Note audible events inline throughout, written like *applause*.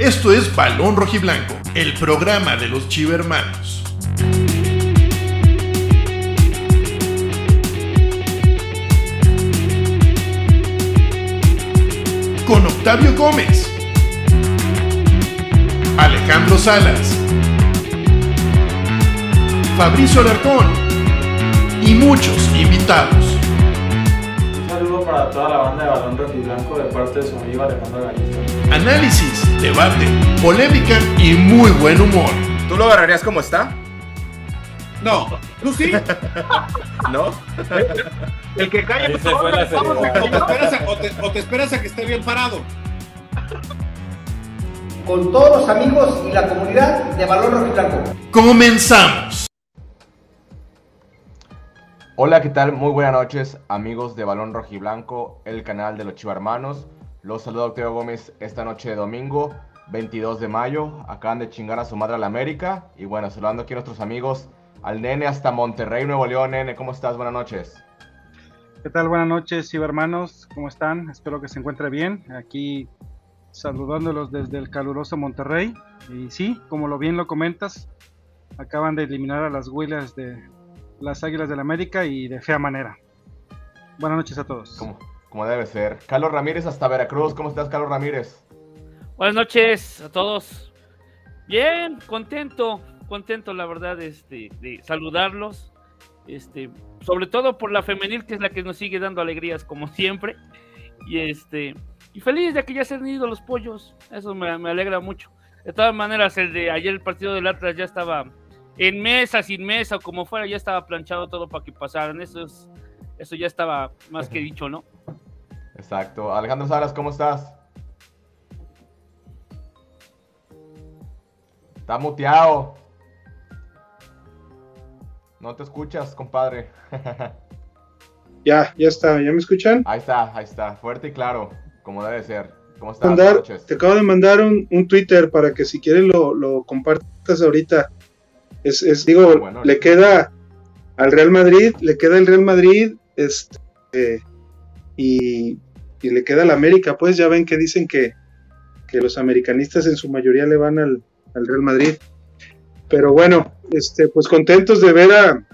Esto es Balón Rojiblanco, el programa de los chivermanos. Con Octavio Gómez, Alejandro Salas, Fabricio Alarcón y muchos invitados. Para toda la banda de Balón Rojiblanco de parte de su amigo Alejandro Galista. Análisis, debate, polémica y muy buen humor. ¿Tú lo agarrarías como está? No, tú sí. *laughs* ¿No? El que cae por se fue la vamos, o, te esperas a, o, te, o te esperas a que esté bien parado. con todos los amigos y la comunidad de Balón Rojiblanco. Comenzamos. Hola, ¿qué tal? Muy buenas noches, amigos de Balón Rojiblanco, el canal de los Chivarmanos. Los saluda Octavio Gómez esta noche de domingo, 22 de mayo. Acaban de chingar a su madre a la América. Y bueno, saludando aquí a nuestros amigos, al nene hasta Monterrey, Nuevo León. Nene, ¿cómo estás? Buenas noches. ¿Qué tal? Buenas noches, hermanos. ¿Cómo están? Espero que se encuentre bien. Aquí saludándolos desde el caluroso Monterrey. Y sí, como lo bien lo comentas, acaban de eliminar a las huilas de las Águilas del la América y de fea manera. Buenas noches a todos. Como, como debe ser. Carlos Ramírez hasta Veracruz. ¿Cómo estás, Carlos Ramírez? Buenas noches a todos. Bien, contento, contento la verdad este, de saludarlos. Este, sobre todo por la femenil que es la que nos sigue dando alegrías como siempre. Y este y feliz de que ya se han ido los pollos. Eso me, me alegra mucho. De todas maneras, el de ayer el partido del Atlas ya estaba en mesa, sin mesa, o como fuera, ya estaba planchado todo para que pasaran. Eso es, eso ya estaba más que *laughs* dicho, ¿no? Exacto. Alejandro Salas, ¿cómo estás? Está muteado. No te escuchas, compadre. *laughs* Ya, ya está, ¿ya me escuchan? ahí está, ahí está. Fuerte y claro, como debe ser. ¿Cómo estás? Mandar- te acabo de mandar un, un Twitter para que si quieres lo, lo compartas ahorita. Es, es digo, Bueno, le queda al Real Madrid, le queda el Real Madrid, este, y, y le queda al América, pues ya ven que dicen que, que los americanistas en su mayoría le van al, al Real Madrid. Pero bueno, este, pues contentos de ver a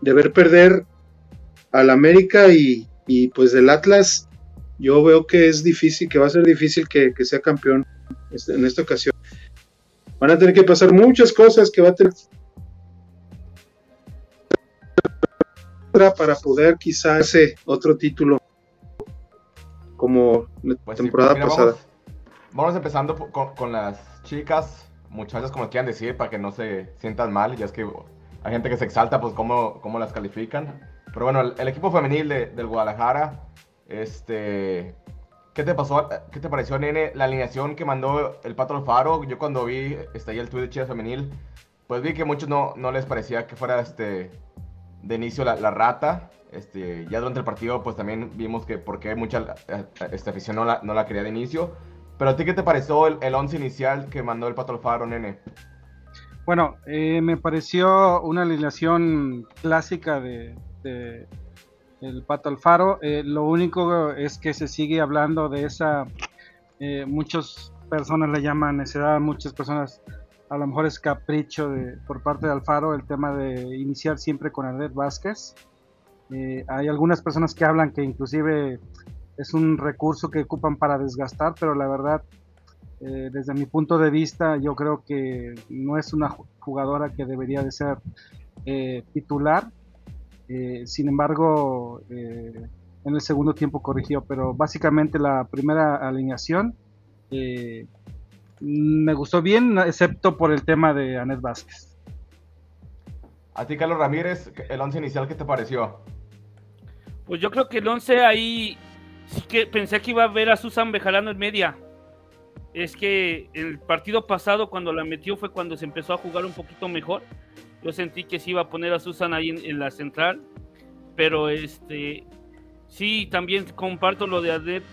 de ver perder al América y, y pues del Atlas yo veo que es difícil, que va a ser difícil que, que sea campeón este- en esta ocasión. Van a tener que pasar muchas cosas que va a tener para poder quizás otro título como la Pues sí, temporada pues mira, pasada. Vamos, vamos empezando con, con las chicas, muchachas, como quieran decir, para que no se sientan mal. Ya es que hay gente que se exalta, pues, cómo, cómo las califican. Pero bueno, el, el equipo femenil de- del Guadalajara, este. ¿Qué te pasó? ¿Qué te pareció, nene? La alineación que mandó el Pato Alfaro. Yo cuando vi este, ahí el tweet de Chivas Femenil, pues vi que muchos no, no les parecía que fuera este de inicio la, rata. Este, ya durante el partido, pues también vimos que por qué mucha eh, este, afición no la, no la quería de inicio. Pero a ti, ¿qué te pareció el, el once inicial que mandó el Pato Alfaro, nene? Bueno, eh, me pareció una alineación clásica de el Pato Alfaro. Eh, lo único es que se sigue hablando de esa, eh, muchas personas le llaman necedad, muchas personas a lo mejor es capricho de, por parte de Alfaro el tema de iniciar siempre con Anet Vázquez. Eh, hay algunas personas que hablan que inclusive es un recurso que ocupan para desgastar, pero la verdad eh, desde mi punto de vista, yo creo que no es una ju- jugadora que debería de ser titular. Eh, sin embargo, eh, en el segundo tiempo corrigió, pero básicamente la primera alineación eh, me gustó bien, excepto por el tema de Anet Vázquez. A ti, Carlos Ramírez, el once inicial, ¿qué te pareció? Pues yo creo que el 11 ahí sí que pensé que iba a ver a Susan Bejarano en media. Es que el partido pasado cuando la metió fue cuando se empezó a jugar un poquito mejor. Yo sentí que se iba a poner a Susan ahí en, en la central. Pero este sí, también comparto lo de Adet.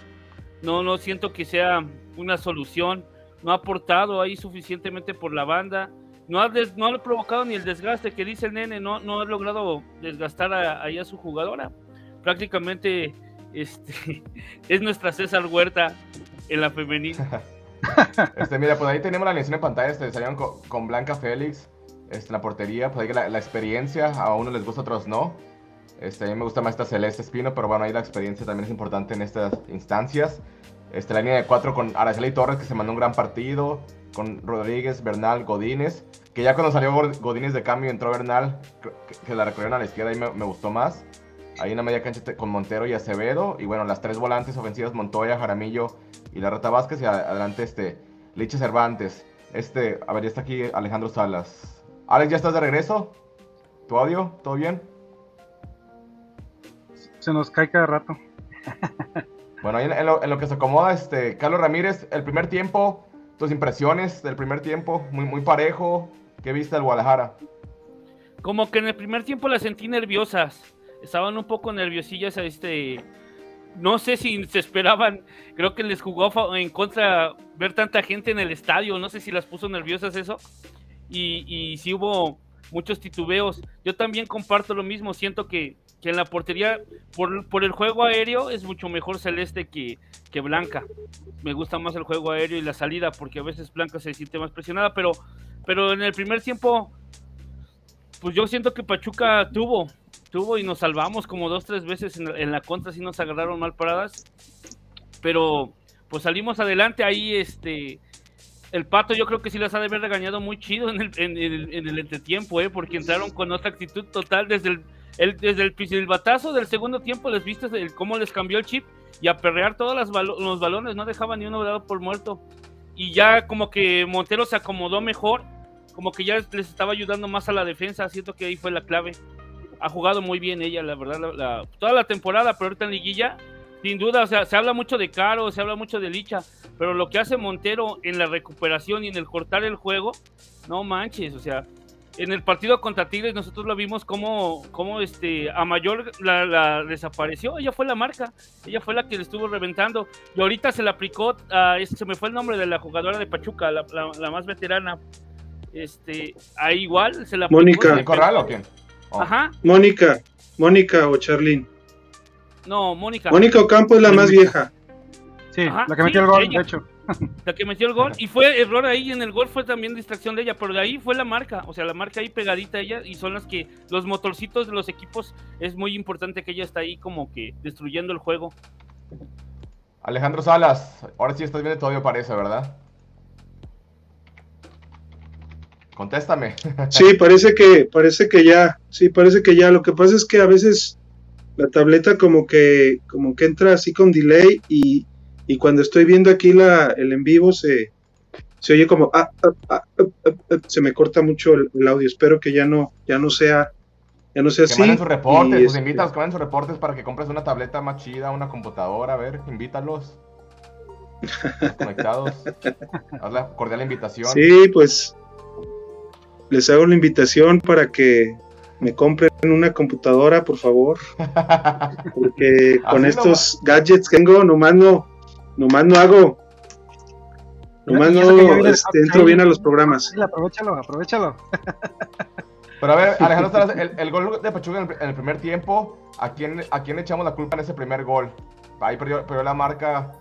No, no siento que sea una solución. No ha aportado ahí suficientemente por la banda. No ha, no ha provocado ni el desgaste que dice el nene. No, no ha logrado desgastar ahí a su jugadora prácticamente este, *laughs* es nuestra César Huerta en la femenil. *laughs* Este, mira, pues ahí tenemos la alineación en pantalla. Este, salieron con Blanca Félix este, la portería. Pues ahí la, experiencia, a unos les gusta, a otros no. Este, a mí me gusta más esta Celeste Espino, pero bueno, ahí la experiencia también es importante en estas instancias. Este, la línea de cuatro con Araceli Torres, que se mandó un gran partido. Con Rodríguez, Bernal, Godínez. Que ya cuando salió Godínez de cambio y entró Bernal, que, la recorrieron a la izquierda, ahí me, gustó más. Ahí en la media cancha con Montero y Acevedo. Y bueno, las tres volantes ofensivas, Montoya, Jaramillo y la Rata Vázquez. Y adelante este, Liche Cervantes. Este, a ver, ya está aquí Alejandro Salas. Alex, ¿ya estás de regreso? ¿Tu audio? ¿Todo bien? Se nos cae cada rato. Bueno, ahí en, en lo, en lo que se acomoda, este, Carlos Ramírez, el primer tiempo, tus impresiones del primer tiempo, muy, muy parejo. ¿Qué viste del Guadalajara? Como que en el primer tiempo las sentí nerviosas. Estaban un poco nerviosillas, este. No sé si se esperaban. Creo que les jugó en contra ver tanta gente en el estadio. No sé si las puso nerviosas eso. Y, y sí hubo muchos titubeos. Yo también comparto lo mismo. Siento que, que en la portería, por, por el juego aéreo, es mucho mejor Celeste que, que Blanca. Me gusta más el juego aéreo y la salida, porque a veces Blanca se siente más presionada. Pero, pero en el primer tiempo pues yo siento que Pachuca tuvo, tuvo y nos salvamos como dos, tres veces en, en la contra, sí nos agarraron mal paradas, pero pues salimos adelante ahí, este, el Pato yo creo que sí las ha de haber regañado muy chido en el, en entretiempo, ¿eh? porque entraron con otra actitud total desde el, el- desde el silbatazo del segundo tiempo, les viste el, cómo les cambió el chip y a perrear todos los balones, no dejaban ni uno dado por muerto, y ya como que Montero se acomodó mejor, como que ya les estaba ayudando más a la defensa, siento que ahí fue la clave. Ha jugado muy bien ella, la verdad, toda la temporada, pero ahorita en liguilla, sin duda, o sea, se habla mucho de Caro, se habla mucho de Licha, pero lo que hace Montero en la recuperación y en el cortar el juego, no manches, o sea, en el partido contra Tigres nosotros lo vimos como, como este, a mayor la, la desapareció, ella fue la marca, ella fue la que le estuvo reventando, y ahorita se le aplicó, a, se me fue el nombre de la jugadora de Pachuca, la, la- la más veterana, este, ahí igual se la aplicó, Mónica. de ¿El Corral o quién? Oh. Ajá, Mónica, Mónica o Charlín. No, Mónica. Mónica Ocampo es la más vieja. Sí, Ajá, la que sí, metió el gol, ella. de hecho. la que metió el gol y fue error ahí en el gol fue también distracción de ella pero de ahí fue la marca o sea la marca ahí pegadita a ella y son las que los motorcitos de los equipos es muy importante que ella está ahí como que destruyendo el juego Alejandro Salas, ahora sí estás bien audio parece, ¿verdad? Contéstame. Sí, parece que, parece que ya, sí, parece que ya. Lo que pasa es que a veces la tableta como que, como que entra así con delay y, y cuando estoy viendo aquí la, el en vivo se, se oye como ah, ah, ah, ah, se me corta mucho el, el audio. Espero que ya no, ya no sea, ya no sea Que así. manden sus reportes, pues este, invítalos, que manden sus reportes para que compres una tableta más chida, una computadora, a ver, invítalos. Los conectados. Haz la cordial invitación. Sí, pues les hago la invitación para que me compren una computadora, por favor. *laughs* Porque con estos gadgets que tengo, nomás no, nomás no hago. Nomás no este, entro bien a los programas. Sí, aprovechalo, aprovechalo. *laughs* Pero a ver, Alejandro Salas, el, el gol de Pachuca en el, en el primer tiempo, ¿a quién, ¿a quién le echamos la culpa en ese primer gol? Ahí perdió, perdió la marca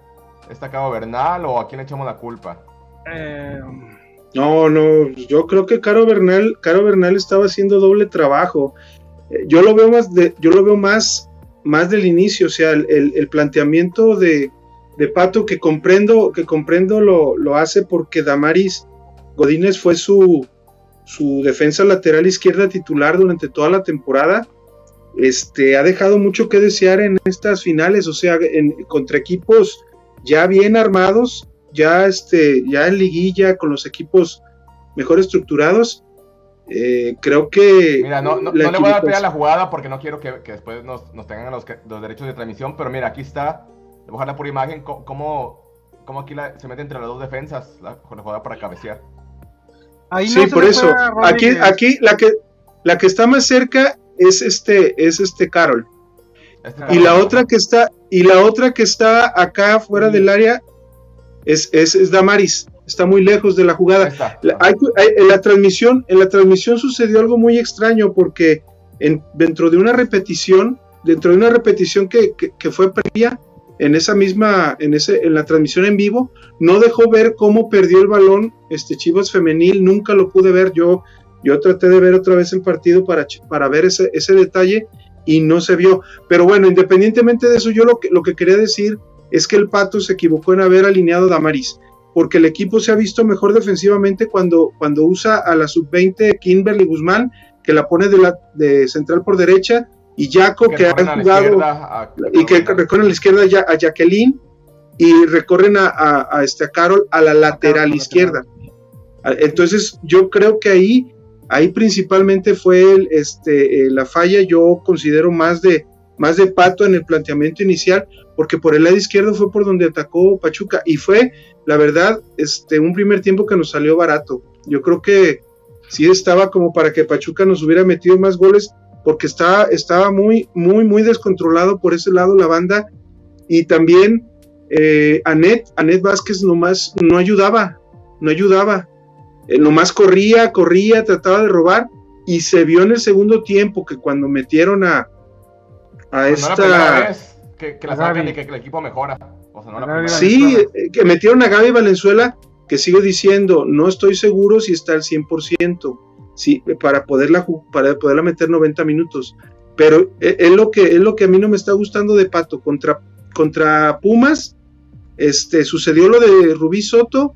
esta Cabo Bernal o a quién le echamos la culpa? Eh, No, no, yo creo que Caro Bernal, Caro Bernal estaba haciendo doble trabajo. Yo lo veo más de, yo lo veo más, más del inicio, o sea, el, el- el planteamiento de, de Pato que comprendo, que comprendo lo, lo hace porque Damaris Godínez fue su, su defensa lateral izquierda titular durante toda la temporada. Este ha dejado mucho que desear en estas finales, o sea, en, contra equipos ya bien armados, ya este, ya en liguilla con los equipos mejor estructurados. Eh, creo que Mira, no, no, no le voy a a la jugada porque no quiero que, que después nos, nos tengan los, los derechos de transmisión, pero mira, aquí está, le voy a dejar la pura imagen, cómo, cómo aquí la- se mete entre las dos defensas, la, la jugada para cabecear. ahí Sí, no por eso. Aquí, aquí la que la que está más cerca es este, es este Carol. Este Y la otra que está, y la otra que está acá fuera del área es, es, es Damaris. Está muy lejos de la jugada. está. La- hay- hay- en la transmisión, en la transmisión sucedió algo muy extraño porque en- dentro de una repetición, dentro de una repetición que, que- que fue previa, en esa misma, en ese, en la transmisión en vivo, no dejó ver cómo perdió el balón este Chivas femenil, nunca lo pude ver, yo, yo traté de ver otra vez el partido para, para ver ese, ese detalle y no se vio. Pero bueno, independientemente de eso, yo lo que, lo que quería decir es que el Pato se equivocó en haber alineado a Damaris, porque el equipo se ha visto mejor defensivamente cuando, cuando usa a la sub-20 Kimberly Guzmán, que la pone de, la, de central por derecha, y Jaco, que, ha jugado, y que recorren a la izquierda ya, a Jacqueline, y recorren a, a, a, este, a Carol a la lateral izquierda. Entonces, yo creo que ahí, ahí principalmente fue el, este, eh, la falla, yo considero más de, más de pato en el planteamiento inicial, porque por el lado izquierdo fue por donde atacó Pachuca, y fue, la verdad, este, un primer tiempo que nos salió barato. Yo creo que sí estaba como para que Pachuca nos hubiera metido más goles, porque estaba, estaba muy, muy, muy descontrolado por ese lado la banda, y también eh, Anet, Anet Vázquez nomás no ayudaba, no ayudaba, eh, nomás corría, corría, trataba de robar, y se vio en el segundo tiempo que cuando metieron a, a Pues no esta... la primera vez que, que la sacan y que, que el equipo mejora. O sea, no la A Gaby primera Sí, eh, que metieron a Gaby Valenzuela, que sigo diciendo, no estoy seguro si está al 100%, sí, para, poderla, para poderla meter 90 minutos. Pero eh, es lo, que, es lo que a mí no me está gustando de Pato. Contra, contra Pumas, este, sucedió lo de Rubí Soto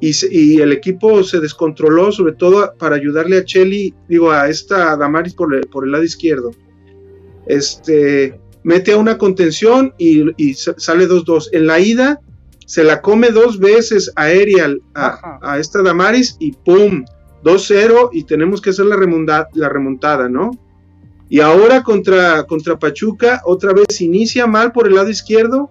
y, se- y el equipo se descontroló, sobre todo para ayudarle a Cheli, digo, a esta Damaris por el, por el lado izquierdo. Este, mete a una contención y, y sa- sale 2-2. En la ida se la come dos veces a Ariel, a, a esta Damaris y ¡pum! 2-0 y tenemos que hacer la, remonta- la remontada, ¿no? Y ahora contra, contra Pachuca, otra vez inicia mal por el lado izquierdo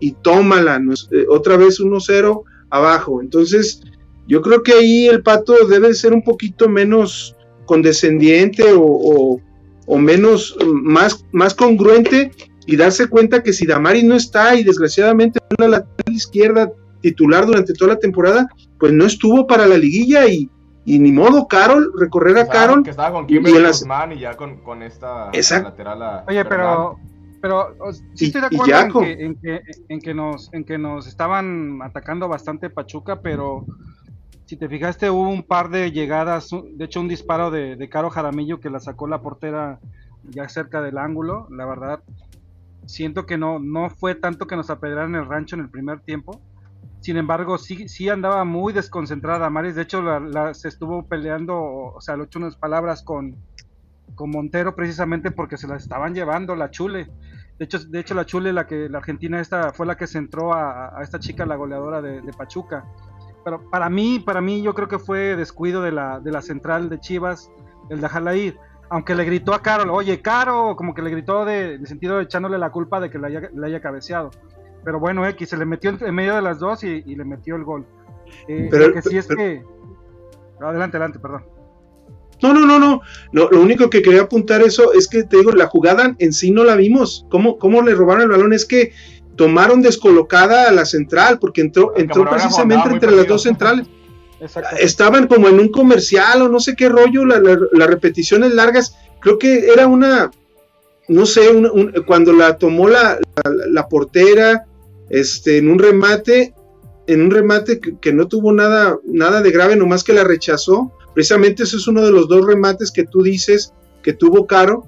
y tómala, nos- eh, otra vez 1-0 abajo. Entonces, yo creo que ahí el pato debe ser un poquito menos condescendiente o, o- o menos, más, más congruente y darse cuenta que si Damaris no está y desgraciadamente es la lateral izquierda titular durante toda la temporada, pues no estuvo para la liguilla y, y ni modo, Carol, recorrer a Carol. Que estaba con y Kimberly en las- Guzmán y ya con, con esta Exacto. lateral. a- Oye, pero, pero sí Y- estoy de y acuerdo en que, en, que, en, que nos, en que nos estaban atacando bastante Pachuca, pero si te fijaste hubo un par de llegadas, de hecho un disparo de, de Caro Jaramillo que la sacó la portera ya cerca del ángulo, la verdad siento que no, no fue tanto que nos apedraran el rancho en el primer tiempo. Sin embargo, sí, sí andaba muy desconcentrada Maris. De hecho, la, la- se estuvo peleando, o sea, le echó unas palabras con, con Montero precisamente porque se la estaban llevando la Chule. De hecho, de hecho la Chule, la que la Argentina esta fue la que centró a, a esta chica, la goleadora de Pachuca. Pero para mí, para mí, yo creo que fue descuido de la, de la central de Chivas el dejarla ir. Aunque le gritó a Carol, oye, Caro, como que le gritó de, en sentido de echándole la culpa de que la haya, la haya cabeceado. Pero bueno, X, se le metió en, en medio de las dos y, y le metió el gol. Eh, Pero- lo que sí es pero- que. Adelante, adelante, perdón. No, no, no, no. Lo, lo único que quería apuntar eso es que te digo, la jugada en sí no la vimos. ¿Cómo, cómo le robaron el balón? Es que tomaron descolocada a la central, porque entró, entró precisamente entre las dos centrales. Estaban como en un comercial o no sé qué rollo, la- la- las repeticiones largas. Creo que era una, no sé, un- un- cuando la tomó la, la- la portera este, en un remate, en un remate que, que no tuvo nada, nada de grave, nomás que la rechazó. Precisamente ese es uno de los dos remates que tú dices que tuvo Caro,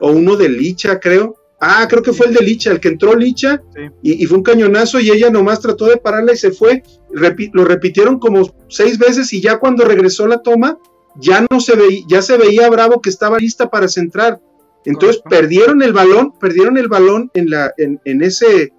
o uno de Licha, creo. Ah, creo que fue el de Licha, el que entró Licha, Sí. y, y fue un cañonazo y ella nomás trató de pararla y se fue. Repi- lo repitieron como seis veces y ya cuando regresó la toma, ya no se veía, ya se veía Bravo que estaba lista para centrar. Entonces Correcto. perdieron el balón, perdieron el balón en la, en, en ese,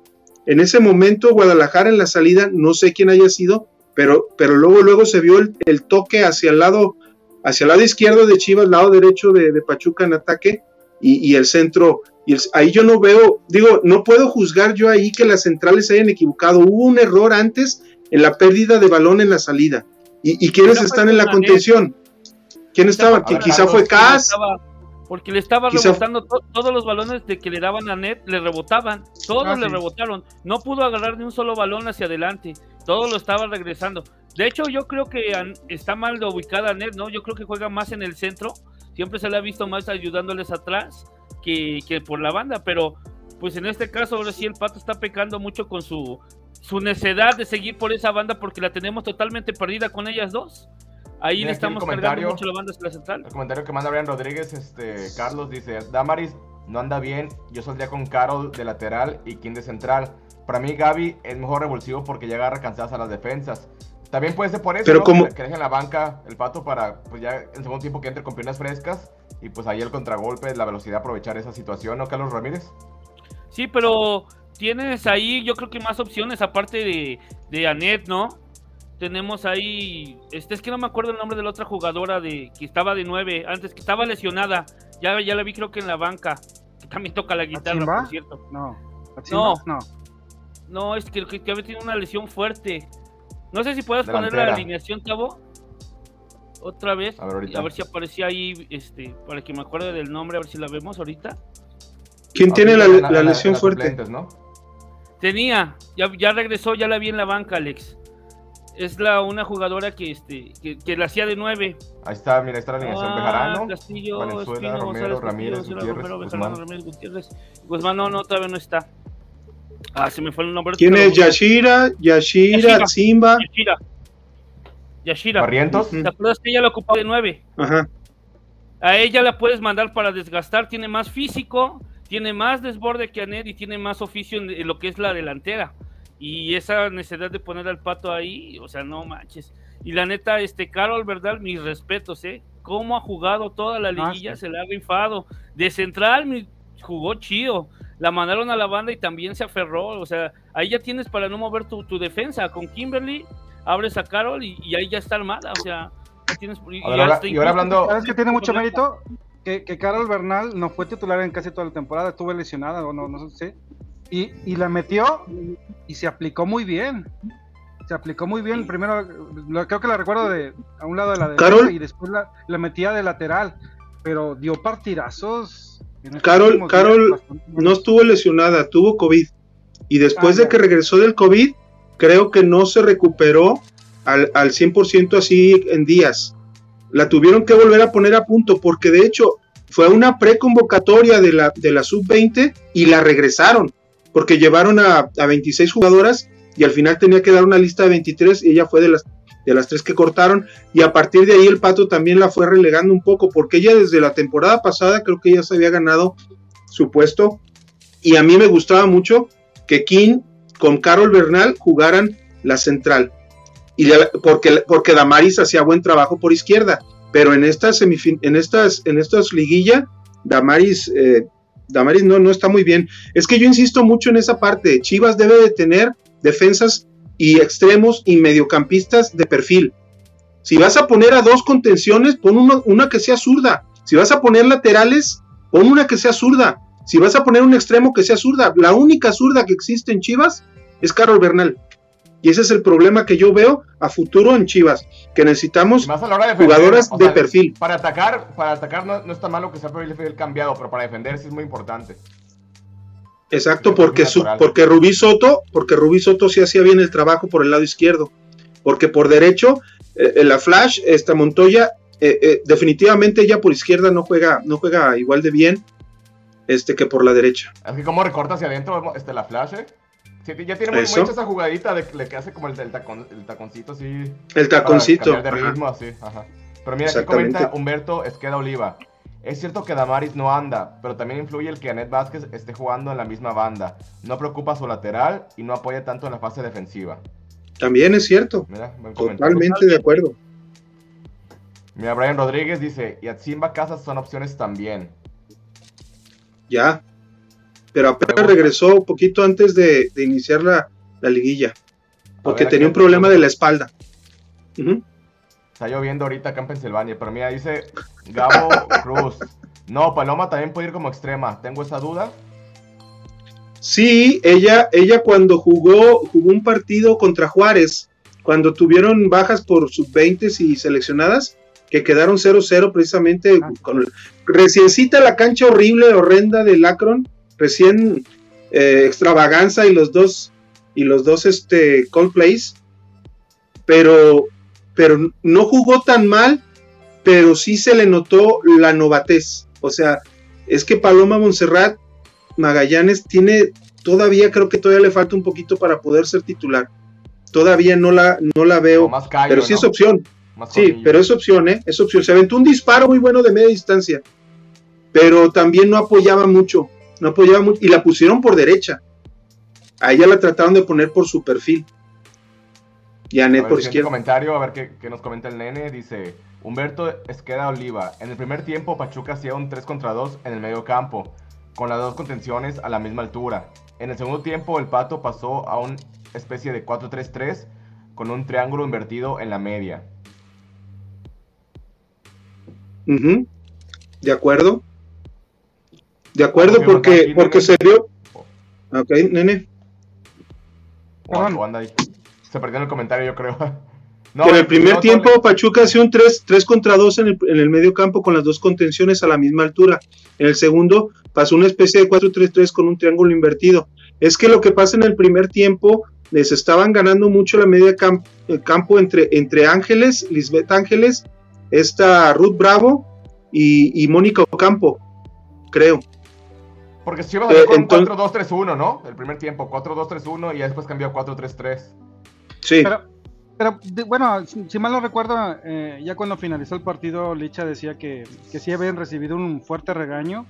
en ese momento Guadalajara en la salida, no sé quién haya sido, pero, pero luego, luego se vio el, el toque hacia el lado, hacia el lado izquierdo de Chivas, lado derecho de, de Pachuca en ataque, y, y el centro, y el- ahí yo no veo, digo, no puedo juzgar yo ahí que las centrales hayan equivocado. Hubo un error antes en la pérdida de balón en la salida. ¿Y, y quiénes están en la con contención? ¿Quién estaba? Quizá fue Cas. Porque le estaba Quizá- rebotando to- todos los balones de que le daban a Net, le rebotaban, todos Ah, le sí. rebotaron, no pudo agarrar ni un solo balón hacia adelante, todo lo estaba regresando. De hecho, yo creo que está mal de ubicada Net, ¿no? Yo creo que juega más en el centro, siempre se le ha visto más ayudándoles atrás que, que por la banda, pero pues en este caso ahora sí el Pato está pecando mucho con su, su necedad de seguir por esa banda porque la tenemos totalmente perdida con ellas dos. Ahí Mira, le estamos cargando mucho la banda hacia la central. El comentario que manda Brian Rodríguez, este, Carlos dice, Damaris no anda bien, yo saldría con Carol de lateral y King de central. Para mí Gaby es mejor revulsivo porque ya agarra cansadas a las defensas. También puede ser por eso, Pero ¿no? como- que, dejen la banca el pato para, pues ya en segundo tiempo que entre con piernas frescas y pues ahí el contragolpe, la velocidad, aprovechar esa situación, ¿no, Carlos Ramírez? Sí, pero tienes ahí yo creo que más opciones aparte de, de Anet, ¿no? Tenemos ahí, este es que no me acuerdo el nombre de la otra jugadora de que estaba de nueve, antes que estaba lesionada, ya, ya la vi creo que en la banca, que también toca la guitarra, por cierto. No. No. No. No, es que, que, que tiene una lesión fuerte. No sé si puedes poner la alineación, Tavo. Otra vez. A ver, ahorita. A ver si aparecía ahí, este, para que me acuerde del nombre, a ver si la vemos ahorita. ¿Quién tiene la, la lesión las fuerte? Tenía, ya, ya regresó, ya la vi en la banca, Alex. Es la una jugadora que este que, que la hacía de nueve. Ahí está, mira, ahí está la alineación Ah, Bejarano, Castillo, Valenzuela, Espino, Romero, González, Ramírez, Castillo, Gutiérrez, Romero, Guzmán. Bejarano, Ramírez, Gutiérrez. Guzmán no, no, todavía no está. Ah, se me fue el nombre. ¿Quién es Yashira? Yashira, Yashira. Simba. Yashira. Yashira. Barrientos. ¿Te acuerdas que ella la ocupaba de nueve? Ajá. A ella la puedes mandar para desgastar, tiene más físico, tiene más desborde que Anet y tiene más oficio en, lo que es la delantera. Y esa necesidad de poner al pato ahí, o sea, no manches. Y la neta, este Carol, ¿verdad? Mis respetos, ¿eh? Cómo ha jugado toda la Ah, liguilla, sí. se le ha rifado. De central mi- jugó chido. La mandaron a la banda y también se aferró. O sea, ahí ya tienes para no mover tu, tu defensa. Con Kimberly, abres a Carol y, y ahí ya está armada. O sea, tienes. y ahora- hasta y ahora hablando- ¿Sabes que tiene mucho mérito? Que, que Carol Bernal no fue titular en casi toda la temporada, estuvo lesionada o no, no sé. Y, y la metió y se aplicó muy bien. Se aplicó muy bien. Primero, lo- creo que la recuerdo de a un lado de la derecha y después la, la metía de lateral. Pero dio partidazos. Carol- Carol No estuvo lesionada, tuvo COVID. Y después Ah, de que regresó del COVID, creo que no se recuperó al, al 100% así en días. La tuvieron que volver a poner a punto porque de hecho fue una preconvocatoria de la, de la sub-20 y la regresaron porque llevaron a, a 26 jugadoras y al final tenía que dar una lista de 23 y ella fue de las, de las tres que cortaron y a partir de ahí el Pato también la fue relegando un poco porque ella desde la temporada pasada creo que ya se había ganado su puesto y a mí me gustaba mucho que King con Carol Bernal jugaran la central y porque, porque Damaris hacía buen trabajo por izquierda pero en estas en estas en estas liguilla Damaris eh, Damaris no no está muy bien. Es que yo insisto mucho en esa parte Chivas debe de tener defensas y extremos y mediocampistas de perfil si vas a poner a dos contenciones pon uno- una que sea zurda si vas a poner laterales pon una que sea zurda si vas a poner un extremo que sea zurda, la única zurda que existe en Chivas es Carol Bernal. Y ese es el problema que yo veo a futuro en Chivas, que necesitamos más a la hora de jugadoras o de perfil. Para atacar, para atacar no, no está malo que sea perfil cambiado, pero para defender sí es muy importante. Exacto, de porque, su- porque Rubí Soto, porque Rubí Soto sí hacía bien el trabajo por el lado izquierdo, porque por derecho, eh, en la Flash, esta Montoya, eh, eh, definitivamente ella por izquierda no juega, no juega igual de bien este, que por la derecha. Que como recorta hacia adentro este, la flash, ¿eh? Sí, ya tiene muy, hecha esa jugadita de que le que hace como el, del tacon- el taconcito así. El taconcito. de ajá. así, ajá. Pero mira, aquí comenta Humberto Esqueda Oliva. Es cierto que Damaris no anda, pero también influye el que Anet Vázquez esté jugando en la misma banda. No preocupa su lateral y no apoya tanto en la fase defensiva. También es cierto, Mira, totalmente de acuerdo. Mira, Brian Rodríguez dice, y Atzimba Casas son opciones también. Ya. Pero apenas regresó un poquito antes de, de iniciar la, la liguilla. Porque ver, tenía un problema de la espalda. Está lloviendo ahorita acá en Pensilvania, pero mira, dice Gabo Cruz. No, Paloma también puede ir como extrema. Tengo esa duda. Sí, ella, ella cuando jugó, jugó un partido contra Juárez, cuando tuvieron bajas por sub-20 y seleccionadas, que quedaron 0-0 precisamente Ah. con reciencita la cancha horrible, horrenda del Akron, recién eh, extravaganza y los dos y los dos este call plays, pero pero no jugó tan mal, pero sí se le notó la novatez. O sea, es que Paloma Montserrat Magallanes tiene, todavía creo que todavía le falta un poquito para poder ser titular. Todavía no la, no la veo, Más callo, pero sí ¿no? es opción. Más Sí, pero es opción, ¿eh? Es opción. Se aventó un disparo muy bueno de media distancia, pero también no apoyaba mucho. No apoyaba mucho. Y la pusieron por derecha. A ella la trataron de poner por su perfil. Y a A ver, por izquierda. comentario, a ver qué, qué nos comenta el nene. Dice, Humberto Esqueda Oliva. En el primer tiempo, Pachuca hacía un 3 contra 2 en el medio campo, con las dos contenciones a la misma altura. En el segundo tiempo, el Pato pasó a una especie de 4-3-3 con un triángulo invertido en la media. Ujú. De acuerdo. De acuerdo, porque, aquí, porque nene. se vio. Ok, nene. O, Perdón. o anda ahí. Se perdió en el comentario, yo creo. *laughs* que en el primer no, tiempo Tole- Pachuca hacía un 3, 3 contra 2 en el, en el medio campo con las dos contenciones a la misma altura. En el segundo pasó una especie de 4-3-3 con un triángulo invertido. Es que lo que pasa en el primer tiempo, les estaban ganando mucho la media cam- el campo entre, entre Ángeles, Lisbeth Ángeles, esta Ruth Bravo y, y Mónica Ocampo, creo. Porque Chivas salió Eh, con un entonces- 4-2-3-1, ¿no? El primer tiempo, 4-2-3-1 y después cambió a 4-3-3. Sí, Pero, pero de- bueno, si, mal no recuerdo, eh, ya cuando finalizó el partido, Licha decía que, que sí habían recibido un fuerte regaño,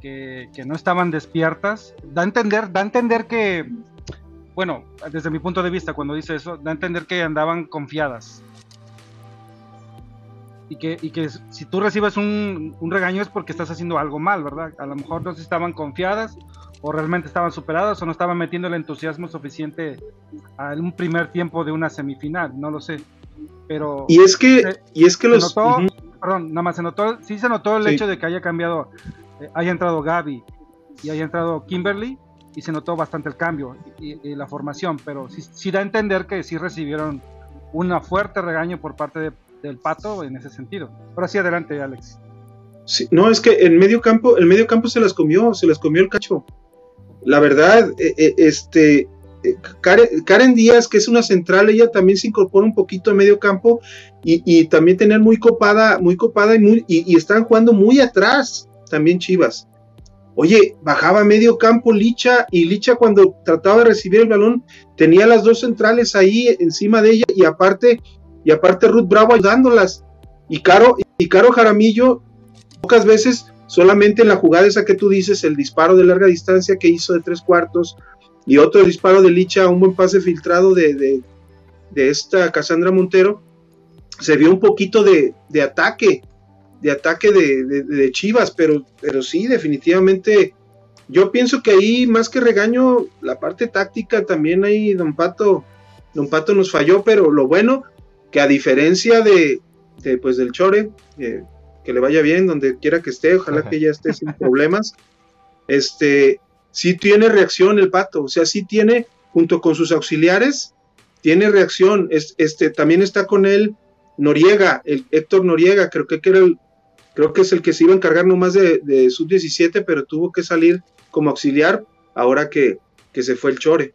que, que no estaban despiertas. Da a entender, da entender que, bueno, desde mi punto de vista, cuando dice eso, da a entender que andaban confiadas. Y que, y que si tú recibes un, un regaño es porque estás haciendo algo mal, ¿verdad? A lo mejor no estaban confiadas o realmente estaban superadas o no estaban metiendo el entusiasmo suficiente a un primer tiempo de una semifinal, no lo sé. Pero y es que, se- y es que los... notó, perdón, nada más se notó, sí se notó el Sí. hecho de que haya cambiado, eh, haya entrado Gaby y haya entrado Kimberly y se notó bastante el cambio y, y la formación, pero sí, sí da a entender que sí recibieron una fuerte regaño por parte de- del Pato en ese sentido. Ahora sí, adelante, Alex. Sí, no, es que en medio campo, el medio campo se las comió, se las comió el cacho. La verdad, eh, eh, este, eh, Karen, Karen Díaz, que es una central, ella también se incorpora un poquito a medio campo y, también tener muy copada, muy copada y, muy, y están jugando muy atrás también Chivas. Oye, bajaba a medio campo Licha y Licha cuando trataba de recibir el balón tenía las dos centrales ahí encima de ella y aparte, y aparte Ruth Bravo ayudándolas. Y Caro, y Caro Jaramillo pocas veces solamente en la jugada esa que tú dices, el disparo de larga distancia que hizo de tres cuartos y otro disparo de Licha, un buen pase filtrado de, de, esta Cassandra Montero, se vio un poquito de, de ataque, de ataque de Chivas, pero, pero sí, definitivamente, yo pienso que ahí más que regaño, la parte táctica también ahí, Don Pato, Don Pato nos falló, pero lo bueno, que a diferencia de, de, pues del Chore, eh, que le vaya bien donde quiera que esté, ojalá que ella esté sin problemas. Este, sí tiene reacción el pato, o sea, sí tiene, junto con sus auxiliares, tiene reacción. Es- este, también está con él Noriega, el Héctor Noriega, creo que, que era el, creo que es el que se iba a encargar nomás de, de sub-17, pero tuvo que salir como auxiliar ahora que, que se fue el Chore.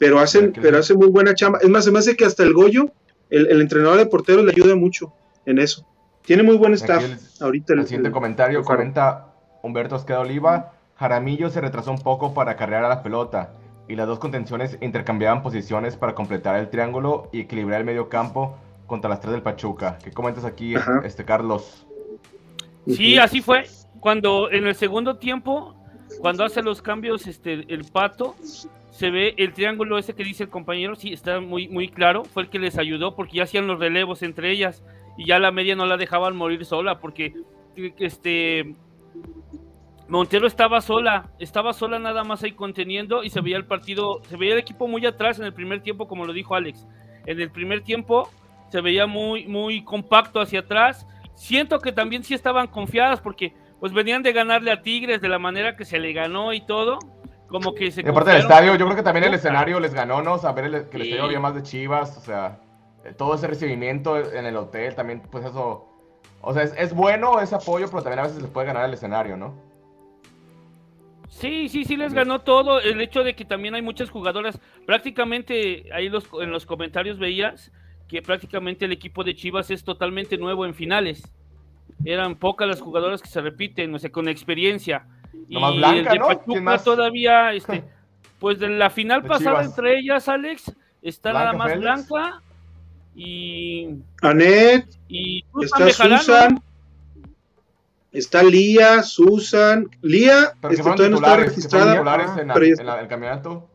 Pero hacen, Ya que pero sí. hace muy buena chamba. Es más, se me hace que hasta el Goyo, el, el entrenador de porteros, le ayuda mucho en eso. Tiene muy buen staff el- ahorita. El el- siguiente el- comentario comenta Humberto Esqueda Oliva. Jaramillo se retrasó un poco para cargar a la pelota y las dos contenciones intercambiaban posiciones para completar el triángulo y equilibrar el medio campo contra las tres del Pachuca. ¿Qué comentas aquí, Ajá. este Carlos? Sí, así fue. Cuando en el segundo tiempo, cuando hace los cambios este el pato, se ve el triángulo ese que dice el compañero, sí, está muy, muy claro, fue el que les ayudó porque ya hacían los relevos entre ellas y ya la media no la dejaban morir sola porque este Montero estaba sola, estaba sola nada más ahí conteniendo y se veía el partido, se veía el equipo muy atrás en el primer tiempo, como lo dijo Alex. En el primer tiempo se veía muy, muy compacto hacia atrás. Siento que también sí estaban confiadas porque pues venían de ganarle a Tigres de la manera que se le ganó y todo. Como que se Y aparte del estadio, yo creo que también el escenario les ganó, ¿no? Saber el- que el Sí. estadio había más de Chivas, o sea, todo ese recibimiento en el hotel también, pues eso, o sea, es, es bueno ese apoyo, pero también a veces les puede ganar el escenario, ¿no? Sí, sí, sí les ganó todo. El hecho de que también hay muchas jugadoras, prácticamente ahí los, en los comentarios veías que prácticamente el equipo de Chivas es totalmente nuevo en finales. Eran pocas las jugadoras que se repiten, o sea, con experiencia. Y Blanca, el de ¿no? ¿Quién Pachuca más? todavía, este, *laughs* pues de la final De pasada Chivas. entre ellas, Alex, está Blanca nada más Félix. Blanca y, Anet, y Susan está Bejarano, Susan, está Lía, Susan. Lía este, todavía no está registrada. titulares Ah, en, la- en el campeonato.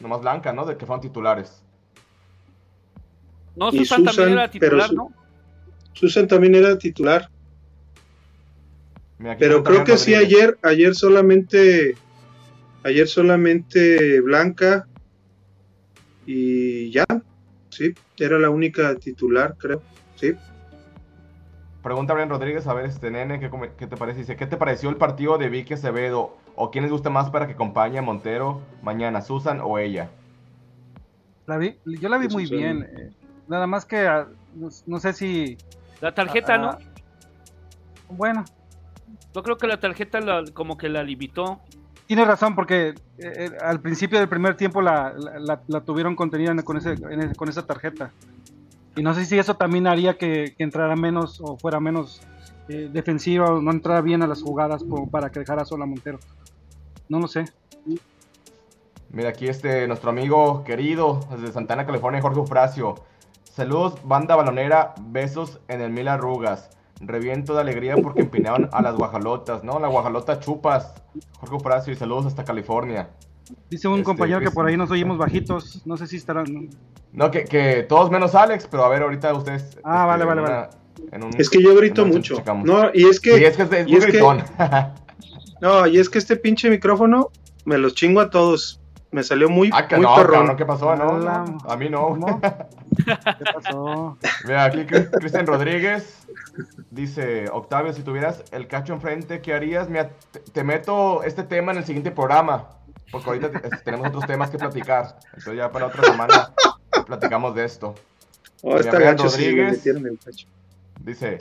Nomás Blanca, ¿no? De que fueron titulares. No, Susan, también era titular, ¿no? Susan también era titular. Mira, Pero creo que sí ayer, ayer solamente, ayer solamente Blanca y ya, sí, era la única titular, creo, sí. Pregunta Brian Rodríguez, a ver, este nene, ¿qué, te parece? Dice, ¿qué te pareció el partido de Vicky Acevedo? ¿O quién les gusta más para que acompañe a Montero mañana, Susan o ella? La vi, yo la vi muy bien. eh, nada más que ah, no, no sé si. La tarjeta, ah, ¿no? Bueno, Yo creo que la tarjeta la- como que la limitó. Tiene razón, porque eh, eh, al principio del primer tiempo la, la- tuvieron contenida en- con, ese, con esa tarjeta. Y no sé si eso también haría que, entrara menos o fuera menos eh, defensiva o no entrara bien a las jugadas para que dejara sola Montero. No lo sé. Mira, aquí este, nuestro amigo querido desde Santana, California, Jorge Ufracio. Saludos, banda balonera, besos en el mil arrugas. Reviento de alegría porque empinaron a las guajalotas, ¿no? La guajalota chupas. Jorge Ufracio y saludos hasta California. Dice un Este, compañero que pues- por ahí nos oímos bajitos. No sé si estarán. No, que, que todos menos Alex, pero a ver, ahorita ustedes. Ah, vale, vale, en vale. en un- Es que yo grito mucho. No, y es que, Sí, es que es, es y muy es que- *laughs* no, y es que este pinche micrófono me los chingo a todos. Me salió muy, ah, que muy no, perrón. cabrón, ¿qué pasó? No, no, a mí no. ¿Cómo? ¿Qué pasó? Mira, aquí Cris- Cristian Rodríguez dice, Octavio, si tuvieras el cacho enfrente, ¿qué harías? Mira, te, te meto este tema en el siguiente programa, porque ahorita te- este, tenemos otros temas que platicar. Entonces ya para otra semana platicamos de esto. Oh, está Gabriel gacho Rodríguez. metieron el cacho. Dice,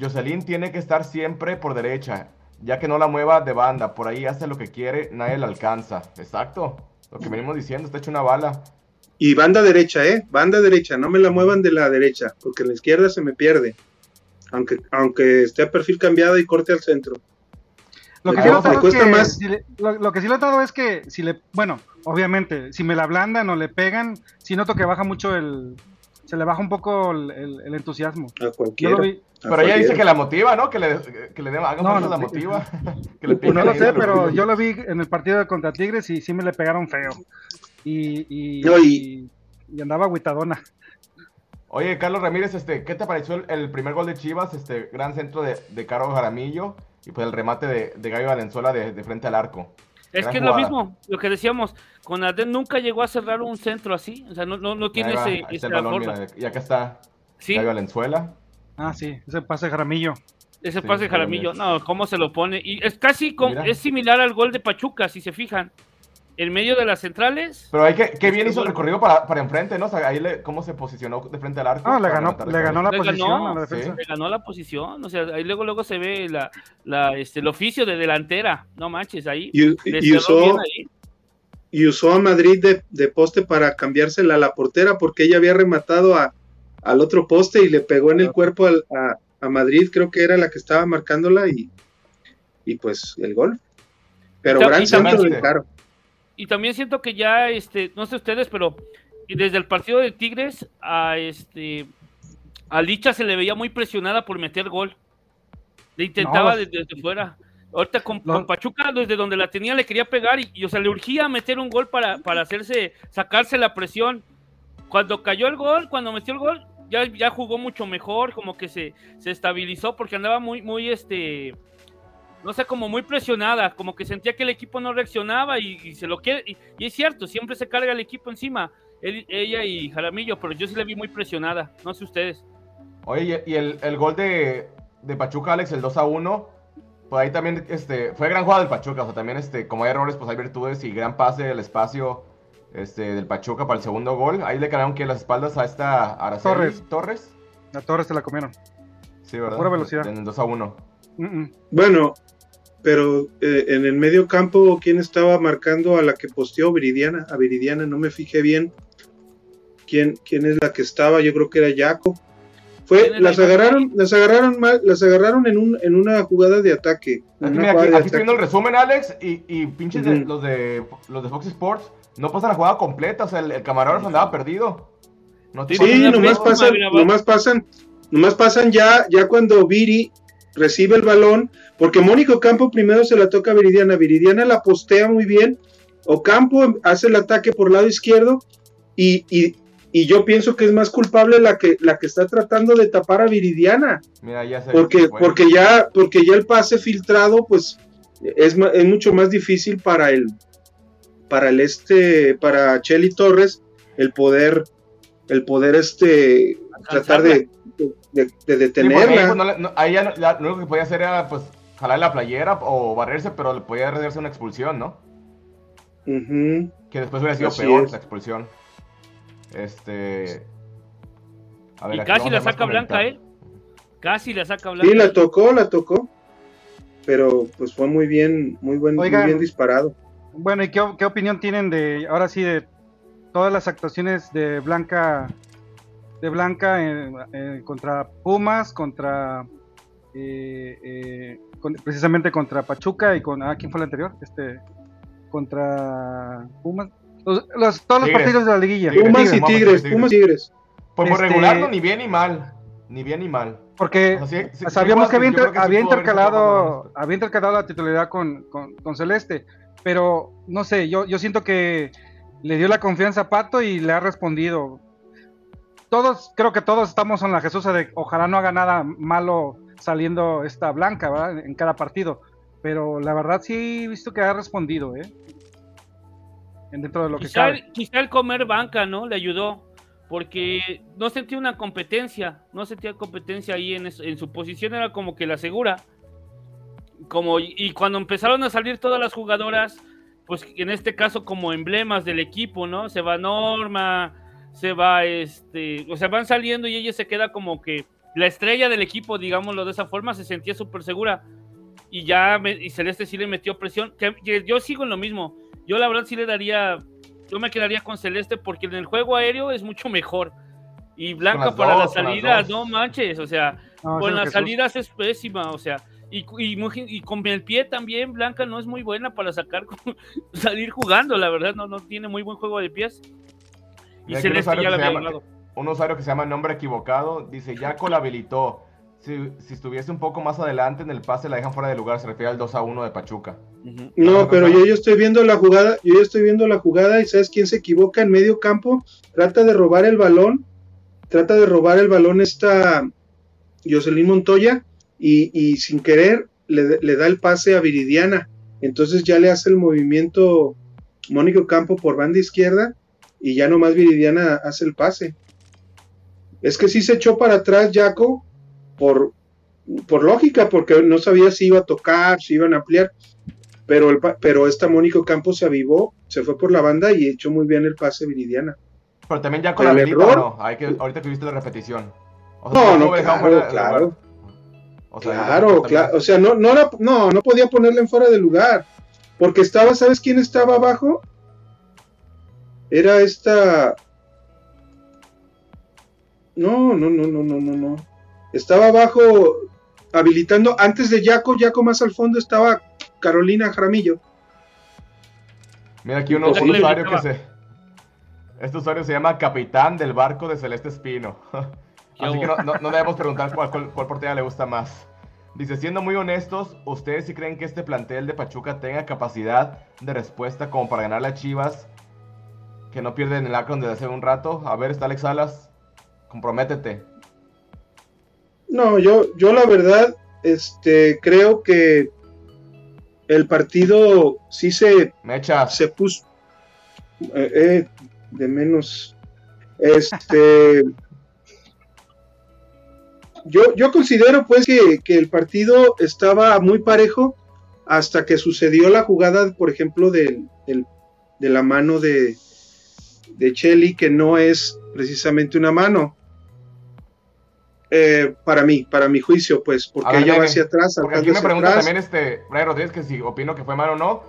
Jocelyn tiene que estar siempre por derecha, ya que no la mueva de banda, por ahí hace lo que quiere, nadie la alcanza. Exacto, lo que venimos diciendo, está hecho una bala. Y banda derecha, ¿eh? Banda derecha, no me la muevan de la derecha, porque en la izquierda se me pierde. Aunque, aunque esté a perfil cambiado y corte al centro. Lo que, sí cuesta- cuesta que más. si le- lo, lo que sí he notado es que si le, bueno, obviamente, si me la ablandan o le pegan, sí noto que baja mucho el, se le baja un poco el, el- el entusiasmo. A Yo cualquiera. lo vi, a Pero ella dice que la motiva, ¿no? Que le, que le dé, haga No, no, la sí. motiva. *laughs* que le pues no lo sé, pero yo lo vi en el partido contra Tigres y sí me le pegaron feo. Y, y, No, y- y- y andaba aguitadona. Oye, Carlos Ramírez, este, ¿qué te pareció el, el primer gol de Chivas? Este gran centro de, de Caro Jaramillo y pues el remate de, de Gallo Valenzuela de, de frente al arco. Es Gran que es lo mismo, lo que decíamos, con Adén nunca llegó a cerrar un centro así, o sea, no, no, no tiene va, ese, ahí está esa el balón, forma. mira, y acá está Sí, Valenzuela. Ah, sí, ese pase de Jaramillo. ese sí, pase de Jaramillo, no, cómo se lo pone. Y es casi como, Mira. es similar al gol de Pachuca, si se fijan. En medio de las centrales, Pero hay que, qué bien Este hizo el recorrido para, para enfrente, ¿no? O sea, ahí le, cómo se posicionó de frente al arco. No, le ganó, levantar le ganó la Le posición ganó, a la defensa. le ganó la posición, o sea, ahí luego luego se ve la, la, este, el oficio de delantera, no manches, ahí. Y, usó, bien ahí. y usó a Madrid de, de poste para cambiársela a la portera porque ella había rematado a, al otro poste y le pegó en el cuerpo al- a, a Madrid, creo que era la que estaba marcándola y, y pues el gol. Pero gran centro también- de Caro. Y también siento que ya, este, no sé ustedes, pero desde el partido de Tigres a este a Licha se le veía muy presionada por meter gol. Le intentaba No. desde, desde fuera. Ahorita con Pachuca, desde donde la tenía, le quería pegar y, y, o sea, le urgía meter un gol para, para hacerse, sacarse la presión. Cuando cayó el gol, cuando metió el gol, ya, ya jugó mucho mejor, como que se, se estabilizó porque andaba muy, muy, este, no sé, como muy presionada, como que sentía que el equipo no reaccionaba y, y se lo quiere, y, y es cierto, siempre se carga el equipo encima, él- ella y Jaramillo, pero yo sí la vi muy presionada, no sé ustedes. Oye, y el, el gol de, de Pachuca, Alex, el 2 a 1, pues ahí también este, fue gran jugada del Pachuca. O sea, también este, como hay errores, pues hay virtudes y gran pase del espacio este, del Pachuca para el segundo gol. Ahí le ganaron que las espaldas a esta Araceli Torres. Torres. La torre se la comieron. Sí, ¿verdad? Pura velocidad. En el 2 a 1. Mm, mm. Bueno, pero eh, en el medio campo, ¿quién estaba marcando a la que posteó Viridiana? A Viridiana, no me fijé bien quién, quién es la que estaba, yo creo que era Jaco. Fue, las agarraron, las agarraron mal, las agarraron en un, en una jugada de ataque. Aquí, mira, estoy viendo el resumen, Alex, y, y pinches de- los, de, los de Fox Sports no pasan la jugada completa, o sea, el, el camarógrafo andaba perdido. No Sí, nomás pasan, nomás pasan, nomás pasan ya, ya cuando Viri recibe el balón, porque Mónico Campo primero se la toca a Viridiana, Viridiana la postea muy bien, Ocampo hace el ataque por lado izquierdo, y, y, y yo pienso que es más culpable la que, la que está tratando de tapar a Viridiana, Mira, ya se porque, fue. porque ya, porque ya el pase filtrado, pues, es, es mucho más difícil para el, para el este, para Chelly Torres, el poder, el poder este, tratar de, de, de Sí, porque ahí, detenerla. pues, no le- no- ahí ya, lo único que podía hacer era, pues, jalar la playera o barrerse, pero le podía arriesgarse una expulsión, ¿no? Que después hubiera sido Así peor es. la expulsión. Este... A ver, Y aquí casi la saca Blanca, ¿eh? comentarios. Casi la saca Blanca. Sí, la tocó, la tocó, pero pues fue muy bien, muy buen, muy bien disparado. Bueno, ¿y qué, qué opinión tienen de, ahora sí, de todas las actuaciones de Blanca, de Blanca en- en- contra Pumas, contra, eh, eh, con- precisamente contra Pachuca y con, ah, ¿quién fue el anterior? Este, contra Pumas. Los, los- todos los Tigres. partidos de la liguilla. Tigres, Pumas y Tigres, Tigres, Tigres. Pumas y Tigres. Pues por Este- regular, no, ni bien ni mal. Ni bien ni mal. Porque O sea, sí- sí- sí sabíamos que había, inter- que intercalado más había intercalado la titularidad con, con- con Celeste, pero no sé, yo, yo siento que le dio la confianza a Pato y le ha respondido. Todos, creo que todos estamos en la Jesús de ojalá no haga nada malo saliendo esta blanca, ¿verdad? En cada partido. Pero la verdad sí he visto que ha respondido, ¿eh? En Dentro de lo que Quizá, cabe. el- quizá el comer banca, ¿no? Le ayudó. Porque no sentía una competencia. No sentía competencia ahí en, es- en su posición. Era como que la segura. Como, y cuando empezaron a salir todas las jugadoras, pues en este caso como emblemas del equipo, ¿no? Se va Norma, se va este. O sea, van saliendo y ella se queda como que la estrella del equipo, digámoslo de esa forma, se sentía súper segura. Y ya me- y Celeste sí le metió presión. Que, que yo sigo en lo mismo. Yo la verdad sí le daría, yo me quedaría con Celeste porque en el juego aéreo es mucho mejor. Y Blanca las para dos, las salidas, no manches, o sea, No, con las Jesús. salidas es pésima, o sea, y, y, muy- y con el pie también Blanca no es muy buena para sacar, *laughs* salir jugando, la verdad, no, no tiene muy buen juego de pies. Y un usuario ya había llama-. Un usuario que se llama Nombre Equivocado dice, Yaco la habilitó. Si, si estuviese un poco más adelante en el pase la dejan fuera de lugar. Se refiere al 2 a 1 de Pachuca. No, pero yo ya estoy viendo la jugada, yo ya estoy viendo la jugada y sabes quién se equivoca en medio campo, trata de robar el balón, trata de robar el balón esta Jocelyn Montoya y, y sin querer le, le da el pase a Viridiana, entonces ya le hace el movimiento Mónico Campo por banda izquierda y ya nomás Viridiana hace el pase. Es que sí se echó para atrás Jaco por, por lógica, porque no sabía si iba a tocar, si iban a ampliar, pero, el, pero esta Mónico Campos se avivó, se fue por la banda y echó muy bien el pase Viridiana. Pero también Pero la habilita error- no. Hay que, ahorita que viste la repetición. O No, ¿cómo no, claro, claro. lugar? O sea, Claro, claro, o sea, no, no, la- no, no podía ponerla en fuera de lugar, porque estaba, ¿sabes quién estaba abajo? Era esta... No, no, no, no, no, no, no. Estaba abajo habilitando, antes de Yaco, Yaco más al fondo estaba Carolina Jaramillo. Mira aquí un Pues un sí. usuario que se... Este usuario se llama Capitán del Barco de Celeste Espino. *laughs* Así que no, no- no debemos preguntar cuál, cuál, cuál portería le gusta más. Dice, siendo muy honestos, ¿ustedes sí creen que este plantel de Pachuca tenga capacidad de respuesta como para ganar a Chivas? Que no pierden el Akron desde hace un rato. A ver, está Alex Salas. Comprométete. No, yo, yo la verdad, este, creo que el partido sí se, se puso eh, eh, de menos. Este, *laughs* yo, yo considero pues que, que el partido estaba muy parejo hasta que sucedió la jugada, por ejemplo, del- del- de la mano de, de Chelly, que no es precisamente una mano. Eh, para mí, para mi juicio, pues, porque ver, ella va hacia atrás, Porque aquí me pregunta atrás. también este Brian Rodríguez que si opino que fue mano o no.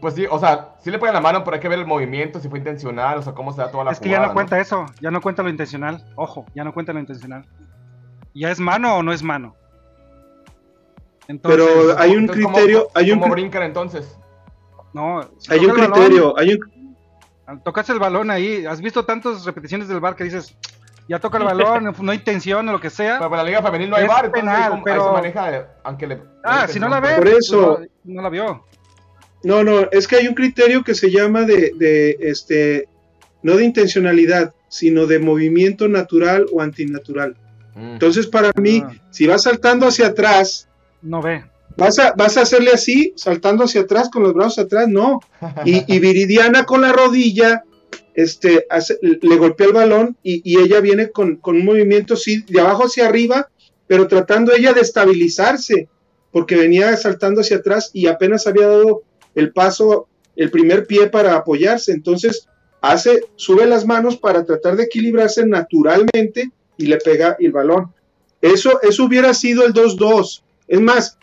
Pues sí, o sea, sí le ponen la mano, pero hay que ver el movimiento, si fue intencional, o sea, cómo se da toda la Es que ya no cuenta eso, ya no cuenta lo intencional. Ojo, ya no cuenta lo intencional. ¿Ya es mano o no es mano? Entonces, Pero hay un Entonces, ¿cómo- criterio, hay un, ¿Cómo cri- brincan entonces? no, si hay un toca el balón, criterio, hay un, al tocarse el balón ahí, has visto tantas repeticiones del bar que dices, ya toca el balón, no hay intención o lo que sea. Pero para la Liga Femenil no hay Es bar, entonces penal, ahí, cómo- ahí pero- se maneja, eh, aunque le... ah, si no la ve, Por pues, eso- no, no la vio. No, no, es que hay un criterio que se llama de, de, este, no de intencionalidad, sino de movimiento natural o antinatural. Mm. Entonces, para mí, Ah. si vas saltando hacia atrás, No ve. Vas a, vas a hacerle así, saltando hacia atrás, con los brazos atrás, no. Y, y Viridiana con la rodilla, este, hace- le golpea el balón y, y ella viene con, con un movimiento, sí, de abajo hacia arriba, pero tratando ella de estabilizarse, porque venía saltando hacia atrás y apenas había dado el paso, el primer pie para apoyarse. Entonces, hace, sube las manos para tratar de equilibrarse naturalmente y le pega el balón. Eso, eso hubiera sido el 2-2. Es más,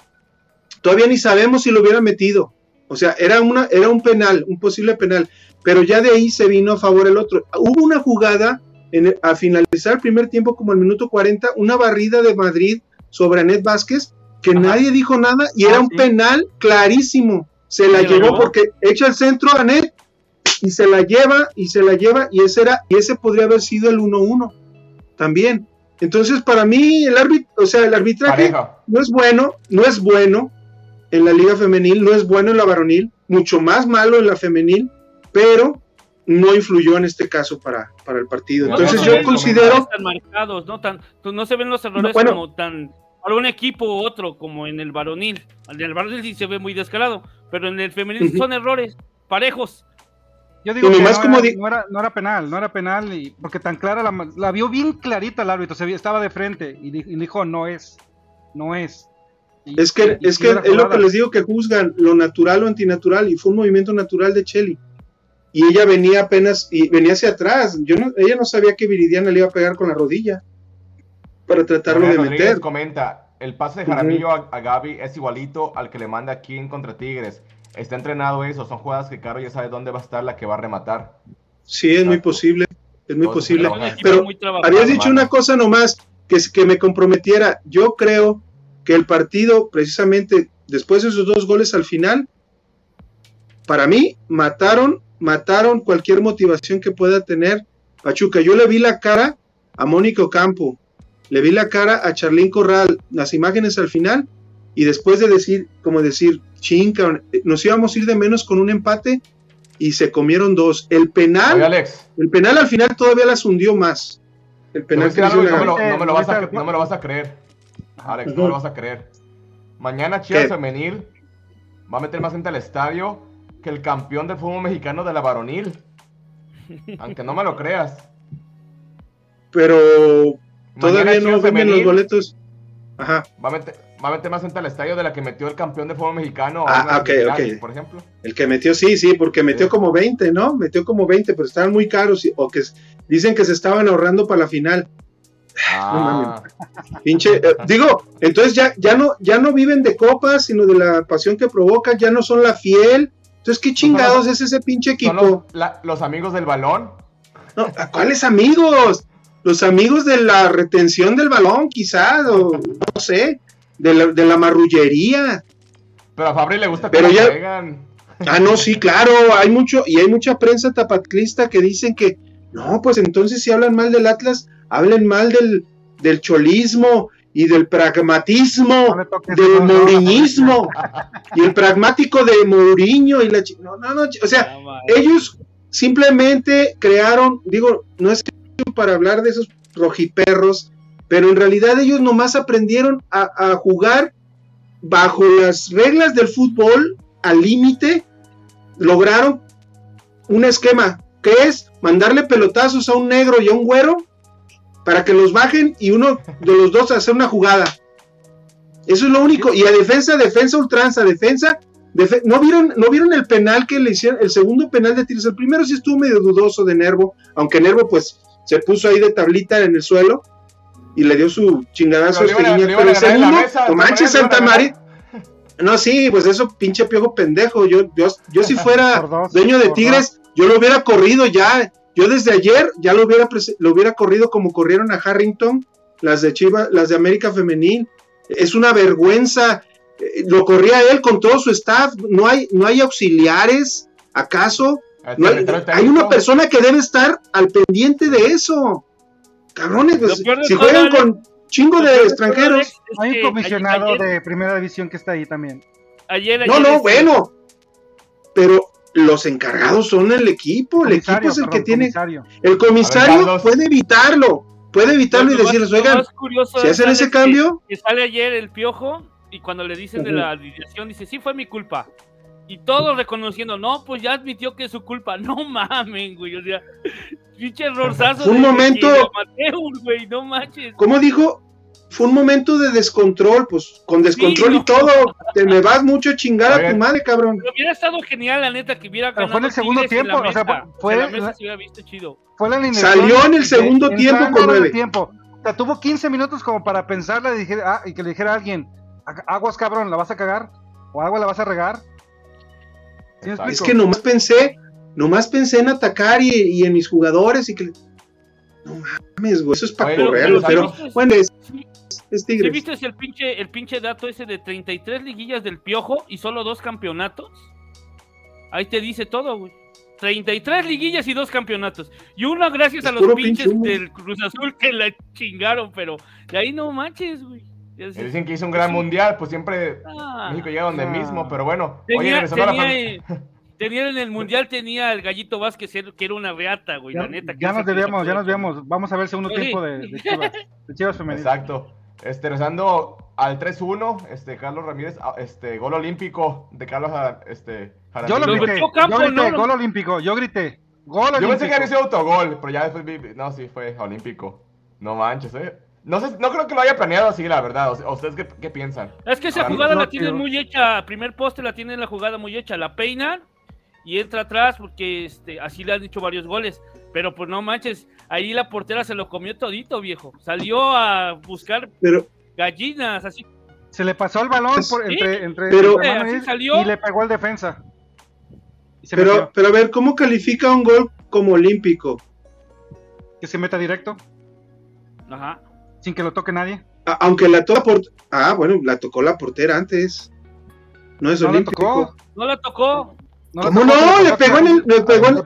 todavía ni sabemos si lo hubiera metido. O sea, era, una, era un penal, un posible penal, pero ya de ahí se vino a favor el otro. Hubo una jugada en el- a finalizar el primer tiempo, como el minuto 40, una barrida de Madrid sobre Anet Vázquez, que Ajá. nadie dijo nada y Ah, era un sí. penal clarísimo. Se la ¿Se la llevó llevó? porque echa el centro a Anet y se la lleva y se la lleva y ese era y ese podría haber sido el 1-1 también. Entonces, para mí el árbitro, o sea, el arbitraje Pareja. no es bueno, no es bueno en la liga femenil, no es bueno en la varonil, mucho más malo en la femenil, pero no influyó en este caso para, para el partido. No, Entonces no, yo no, no, considero, tan marcados, ¿no? Tan, pues, no se ven los errores No, bueno. como tan para un equipo u otro, como en el varonil. En el varonil sí se ve muy descarado, pero en el femenil Ujú. son errores parejos. Yo digo que no, como era, di- no, era, no era penal, no era penal, y, porque tan clara la, la vio bien clarita el árbitro, se estaba de frente y, di- y dijo no es, no es. Y- es que, y- es y que es lo que les digo que juzgan lo natural o antinatural y fue un movimiento natural de Cheli. Y ella venía apenas, y venía hacia atrás. Yo no, ella no sabía que Viridiana le iba a pegar con la rodilla para tratarlo de Rodríguez meter. comenta, el pase de Jaramillo a, a Gaby es igualito al que le manda aquí en contra Tigres. Está entrenado eso, son jugadas que Caro ya sabe dónde va a estar la que va a rematar. Sí, es muy posible, es muy posible. Pero. Habías dicho una cosa nomás que, que me comprometiera. Yo creo que el partido, precisamente después de esos dos goles al final, para mí mataron, mataron cualquier motivación que pueda tener Pachuca. Yo le vi la cara a Mónico Campo, le vi la cara a Charlín Corral, las imágenes al final, y después de decir, como decir, chinga, nos íbamos a ir de menos con un empate y se comieron dos. El penal, Oye, Alex, el penal al final todavía las hundió más. El penal que decir le algo y hizo no me, la- lo, no me lo vas a, Ahorita- no me lo vas a creer. Alex, no Ujú. me lo vas a creer. Mañana Chivas ¿Qué? Femenil va a meter más gente al estadio que el campeón del fútbol mexicano de la varonil. Aunque no me lo creas. Pero Mañana todavía no venden los boletos. Ajá, Va a, meter, va a meter más gente al estadio de la que metió el campeón de fútbol mexicano. Ah, ok, ok. Por ejemplo. el que metió, sí, sí, porque metió Sí. como 20, ¿no? Metió como 20, pero estaban muy caros y- o que s- dicen que se estaban ahorrando para la final. Ah, Pinche, eh, digo, entonces ya, ya, no, ya no viven de copas, sino de la pasión que provocan, ya no son la fiel. Entonces, ¿qué chingados es ese pinche equipo? los, la- los amigos del balón. No, ¿a ¿Cuáles amigos? Los amigos de la retención del balón, quizás, o no sé, de la, de la marrullería. Pero a Fabri le gusta que Pero ya- juegan. Ah, no, sí, claro, hay mucho, y hay mucha prensa tapatlista que dicen que, no, pues entonces si hablan mal del Atlas, hablen mal del, del cholismo y del pragmatismo, No del no, no, no, mouriñismo, *laughs* y el pragmático de Mourinho y la no, no, no, o sea, ellos simplemente crearon, digo, no es para hablar de esos rojiperros, pero en realidad ellos nomás aprendieron a, a jugar bajo las reglas del fútbol al límite, lograron un esquema que es mandarle pelotazos a un negro y a un güero para que los bajen y uno de los dos hacer una jugada. Eso es lo único. Y a defensa, defensa, ultranza, defensa. defe- ¿No, vieron, ¿No vieron el penal que le hicieron? El segundo penal de Tigres. El primero sí estuvo medio dudoso de Nervo, aunque Nervo pues se puso ahí de tablita en el suelo y le dio su chingadazo a Pero a- el segundo, no manches, Santa María. No, sí, pues eso, pinche piojo pendejo. Yo, yo, yo si *laughs* fuera dos, dueño de Tigres, yo lo hubiera corrido ya. Yo desde ayer ya lo hubiera, lo hubiera corrido como corrieron a Harrington las de Chivas, las de América Femenil. Es una vergüenza. Eh, Lo corría él con todo su staff. No hay, no hay auxiliares, ¿acaso? No hay, una persona que debe estar al pendiente de eso. Cabrones, pues, si juegan con chingo de extranjeros. Hay un comisionado ayer- de primera división que está ahí también. ayer- No, ayer, no, este, bueno. Pero los encargados son el equipo. El equipo es el que tiene. comisario. El comisario A ver, Carlos. puede evitarlo. Puede evitarlo y decirles, oigan, si es, hacen ese cambio, que sale ayer el piojo y cuando le dicen de la alineación dice, sí fue mi culpa. Y todos reconociendo, no, pues ya admitió que es su culpa. *laughs* No mamen, güey. O sea, pinche errorzazo. Un de- momento- Amateur, güey, no manches. como dijo, fue un momento de descontrol, pues con descontrol Sí, y no. todo. Te me vas mucho a chingar a tu madre, cabrón. Pero hubiera estado genial, la neta, que hubiera Pero ganado fue en el segundo Tigres en la tiempo, o sea, fue- En la mesa se hubiera visto chido. Fue la Salió en el de- segundo tiempo con nueve. tiempo. O sea, tuvo 15 minutos como para pensarla y, dije- ah, y que le dijera a alguien, "Ag- aguas cabrón, ¿la vas a cagar? ¿O agua la vas a regar? ¿Sí me Exacto. Es que nomás pensé, nomás pensé en atacar y, y en mis jugadores y que... No mames, güey, eso es para correrlo, pero- pero bueno, es, Sí, es ¿sí Tigres. viste el pinche, el pinche dato ese de 33 liguillas del piojo y solo dos campeonatos? Ahí te dice todo, güey. 33 liguillas y dos campeonatos. Y uno gracias a los pinches pinche del Cruz Azul que la chingaron, pero de ahí no manches, güey. Dicen que hizo un gran mundial, pues siempre Ah. México llega donde Ah. mismo, pero bueno. Oye, Tenía, la tenía en el mundial tenía el gallito Vázquez que era una reata, güey, Ya, la neta. ya nos se ya nos debíamos. Vamos a ver el segundo Sí. tiempo de, de Chivas. De Chivas *laughs* femenil. Exacto. Este, regresando al 3-1, este, Carlos Ramírez, ah, este, gol olímpico de Carlos este, Yo lo grité, Campo, yo grité, ¿no? gol olímpico, yo grité, gol Yo olímpico. pensé que había sido autogol, pero ya después vi, no, sí, fue olímpico. No manches, eh. No sé, no creo que lo haya planeado así, la verdad. O sea, ¿Ustedes qué, qué piensan? Es que esa Ahora, jugada no, la tienen muy hecha, primer poste la tienen la jugada muy hecha, la peinan y entra atrás porque este, así le han dicho varios goles. Pero pues no manches, ahí la portera se lo comió todito, viejo. Salió a buscar Pero, gallinas, así. Se le pasó el balón por, Sí, entre, entre, pero- salió. y le pegó al defensa. Pero, metió. pero a ver, ¿cómo califica un gol como olímpico? Que se meta directo, Ajá. sin que lo toque nadie. A- aunque la toca por... Ah, bueno, la tocó la portera antes. No es No la olímpico. tocó. No la tocó. No la ¿Cómo tocó, no? se Le pegó en el, le pegó en,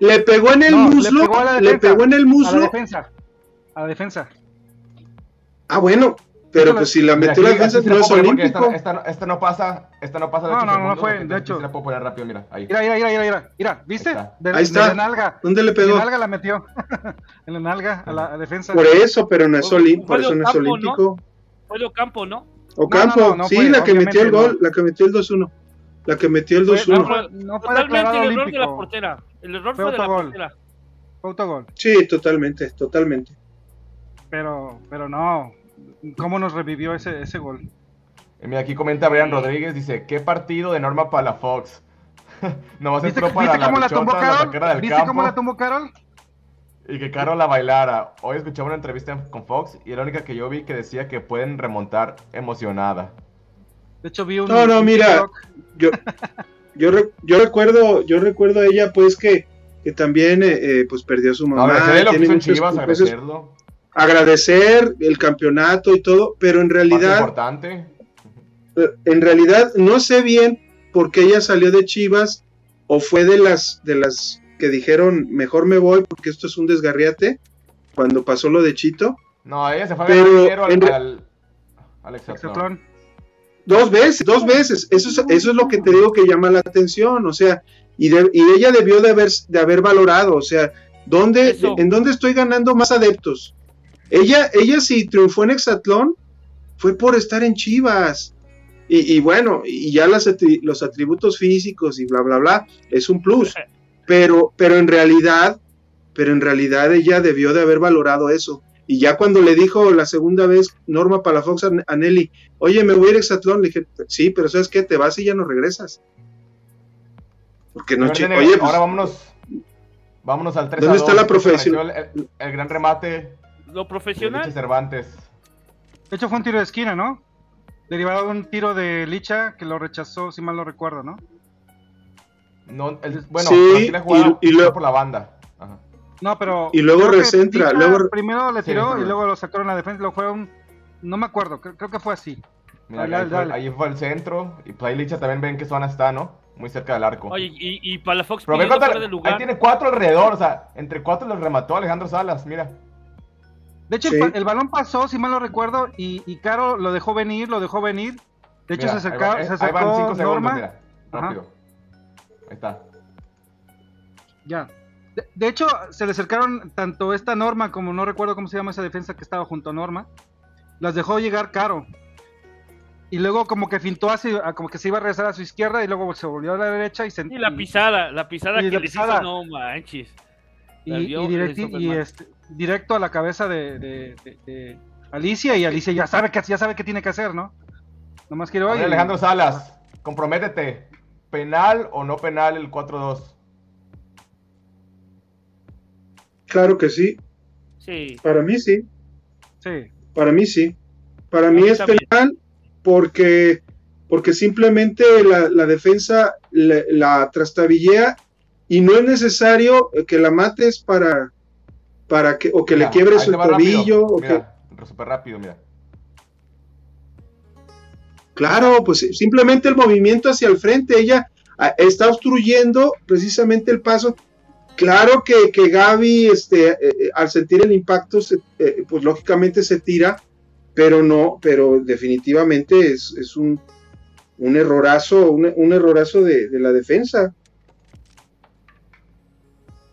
le pegó en el No, le muslo, pegó a la le defensa. pegó en el a la muslo. defensa. A la defensa. Ah, bueno, pero pues si la metió la defensa no es olímpico. Esta, no- pasa, esta no pasa de No, no, no fue, de hecho. la puedo poner rápido, mira, ahí. Mira, mira, mira, mira, mira. ¿viste? Ahí está. Nalga. ¿Dónde le pegó? la nalga la metió. *laughs* en la nalga, a la defensa. Por eso, pero no es, Fue- olí- fue por eso no es olímpico. Fue de Ocampo, ¿no? Ocampo, no, no, no sí, fue, la que metió el gol, la que metió el 2-1. La que metió el Fue- 2-1. no fue, no fue Totalmente el error de la olímpico. portera. El error Fue fue, de la autogol. portera. Fue autogol. Sí, totalmente, totalmente. Pero, pero no. ¿Cómo nos revivió ese, ese gol? Y mira, aquí comenta Brian Rodríguez, dice, ¿qué partido de Norma Palafox? *laughs* Nomás ¿Viste, entró para ¿viste la cómo la la sacara del ¿Viste campo cómo la tumbó Carol? y que Carol la bailara. Hoy escuchaba una entrevista con Fox y es la única que yo vi que decía que pueden remontar emocionada. De hecho, vi un. No, no, mira. Yo, *laughs* yo, re- yo recuerdo, yo recuerdo a ella, pues, que, que también eh, eh, pues perdió a su mamá. agradecerle lo que tiene hizo en muchas Chivas, cosas. agradecerlo. agradecer el campeonato y todo, pero en realidad, importante. en realidad no sé bien por qué ella salió de Chivas o fue de las de las que dijeron mejor me voy porque esto es un desgarriate cuando pasó lo de Chito. No, ella se fue a Pero ganar dinero al, al, al. Hexatlón. Dos veces, dos veces. Eso es, eso es lo que te digo que llama la atención. O sea, y, de- y ella debió de haber, de haber valorado. O sea, ¿dónde, Eso. ¿en dónde estoy ganando más adeptos? Ella, ella si triunfó en Hexatlón, fue por estar en Chivas. Y, y bueno, y ya las los atributos físicos y bla, bla, bla, es un plus. *laughs* Pero, pero en realidad, pero en realidad ella debió de haber valorado eso. Y ya cuando le dijo la segunda vez Norma Palafox a, a Nelly, oye, me voy a ir a Hexatlón, le dije, sí, pero ¿sabes qué? Te vas y ya no regresas. Porque no, oye, pues, ahora vámonos. Vámonos al 3 ¿Dónde a está 2. la ¿Qué te profesión? El, gran remate Lo de profesional. Licha Cervantes. De hecho, fue un tiro de esquina, ¿no? Derivado de un tiro de Licha que lo rechazó, si mal no recuerdo, ¿no? No, el- bueno, Sí, la jugada y- y fue lo- por la banda. No, pero. Y luego que recentra, luego- Primero le tiró y luego lo sacaron a la defensa. Lo fue un. No me acuerdo, creo, creo que fue así. Mira, Dale, ahí, fue, dale. ahí fue el centro. Y pues ahí Licha también ven qué zona está, ¿no? Muy cerca del arco. Oye, y, y para la Fox Pero fuera de ahí lugar. tiene cuatro alrededor, o sea, entre cuatro los remató Alejandro Salas, mira. De hecho, Sí. el, balón pasó, si mal no recuerdo, y, y Caro lo dejó venir, lo dejó venir. De hecho, Mira, se, ahí acercó, va- eh, se ahí van acercó cinco segundos, Norma. mira. Ajá. Rápido. Ahí está. Ya. De, de hecho, se le acercaron tanto esta Norma como no recuerdo cómo se llama esa defensa que estaba junto a Norma. Las dejó llegar Caro. Y luego como que fintó así, como que se iba a regresar a su izquierda y luego se volvió a la derecha y se... Y la pisada, la pisada Y que la pisada. hizo, no manches. y, vio, y le directi- este, directo a la cabeza de, de- de- de Alicia y Alicia ya sabe que ya sabe qué tiene que hacer, ¿no? Nomás quiero oye, Alejandro Salas, comprométete. ¿Penal o no penal el 4-2? Claro que sí. Sí. Para mí sí. Sí. Para mí sí. Para mí mí es también. penal porque, porque simplemente la, la defensa la, la trastabillea y no es necesario que la mates para, para que, o que Mira, le quiebres el rápido. tobillo. o que- Mira, súper rápido, mira. Claro, pues simplemente el movimiento hacia el frente, ella ah, está obstruyendo precisamente el paso. Claro que, que Gaby, este, eh, eh, al sentir el impacto, se- eh, pues lógicamente se tira, pero no, pero definitivamente es, es un, un errorazo, un, un errorazo de, de la defensa.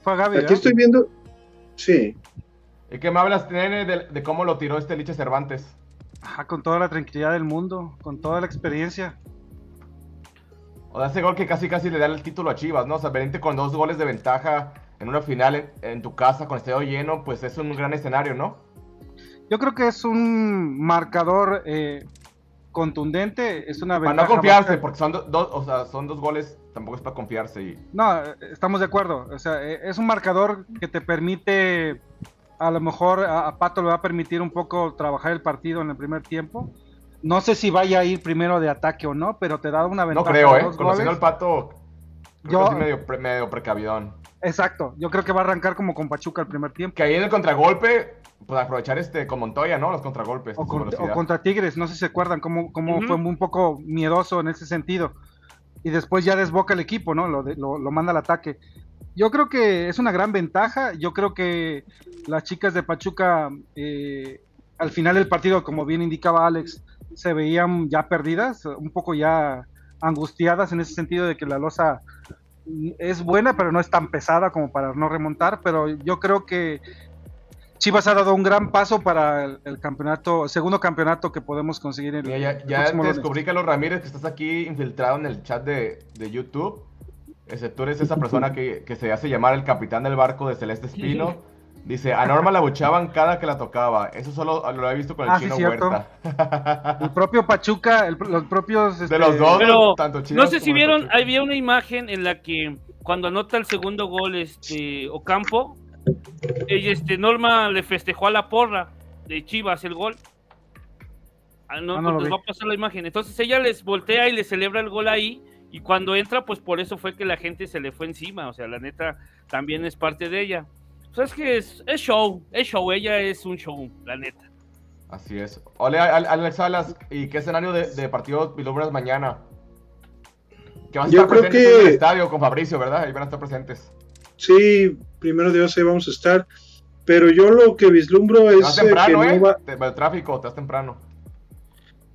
Fue a Gaby, Aquí estoy viendo, sí, ¿Y qué me hablas, nene, de, de cómo lo tiró este Licha Cervantes? Ajá, con toda la tranquilidad del mundo, con toda la experiencia. O sea, ese gol que casi casi le da el título a Chivas, ¿no? O sea, venirte con dos goles de ventaja en una final en, en tu casa con estadio lleno, pues es un gran escenario, ¿no? Yo creo que es un marcador eh, contundente, es una Para ventaja. no confiarse, porque son do- dos, o sea, son dos goles, tampoco es para confiarse y No, estamos de acuerdo. O sea, eh, es un marcador que te permite, a lo mejor a, a Pato le va a permitir un poco trabajar el partido en el primer tiempo. No sé si vaya a ir primero de ataque o no, pero te da una no ventaja. creo, de ¿eh? Conociendo al. Pato, creo Yo- que sí medio, pre- medio precavidón. Exacto, yo creo que va a arrancar como con Pachuca el primer tiempo. Que ahí en el contragolpe, pues aprovechar este con Montoya, ¿no? Los contragolpes. O, con- contra Tigres, no sé si se acuerdan cómo, cómo fue un poco miedoso en ese sentido. Y después ya desboca el equipo, ¿no? Lo, de- lo, lo manda al ataque. Yo creo que es una gran ventaja. Yo creo que las chicas de Pachuca, eh, al final del partido, como bien indicaba Alex, se veían ya perdidas, un poco ya angustiadas en ese sentido de que la losa es buena, pero no es tan pesada como para no remontar. Pero yo creo que Chivas ha dado un gran paso para el, el campeonato, segundo campeonato que podemos conseguir en el, ya, el ya próximo te descubrí, Carlos Ramírez, que estás aquí infiltrado en el chat de, de YouTube. Ese, tú eres esa persona *laughs* que, que se hace llamar el capitán del barco de Celeste *laughs* Espino. Dice, a Norma la buchaban cada que la tocaba. Eso solo lo he visto con el Ah, sí, chino cierto. Huerta. El propio Pachuca, el- los propios... De este, los dos, Pero tanto Chivas no sé si vieron, Pachuca. había una imagen en la que cuando anota el segundo gol este Ocampo, ella, este Norma le festejó a la porra de Chivas el gol. Ah, no, Ah, no nos va a pasar la imagen. Entonces ella les voltea y le celebra el gol ahí. Y cuando entra, pues por eso fue que la gente se le fue encima. O sea, la neta también es parte de ella. Sea, es que es, es show, es show. Ella es un show, la neta. Así es. Hola, Al- Alex Salas. ¿Y qué escenario de, de partido vislumbras mañana? Que vas a Yo estar creo que- en el estadio con Fabricio, ¿verdad? Ahí van a estar presentes. sí, primero Dios ahí vamos a estar. Pero yo lo que vislumbro es vas eh, temprano, que ¿eh? no va- Te- El tráfico, te vas temprano.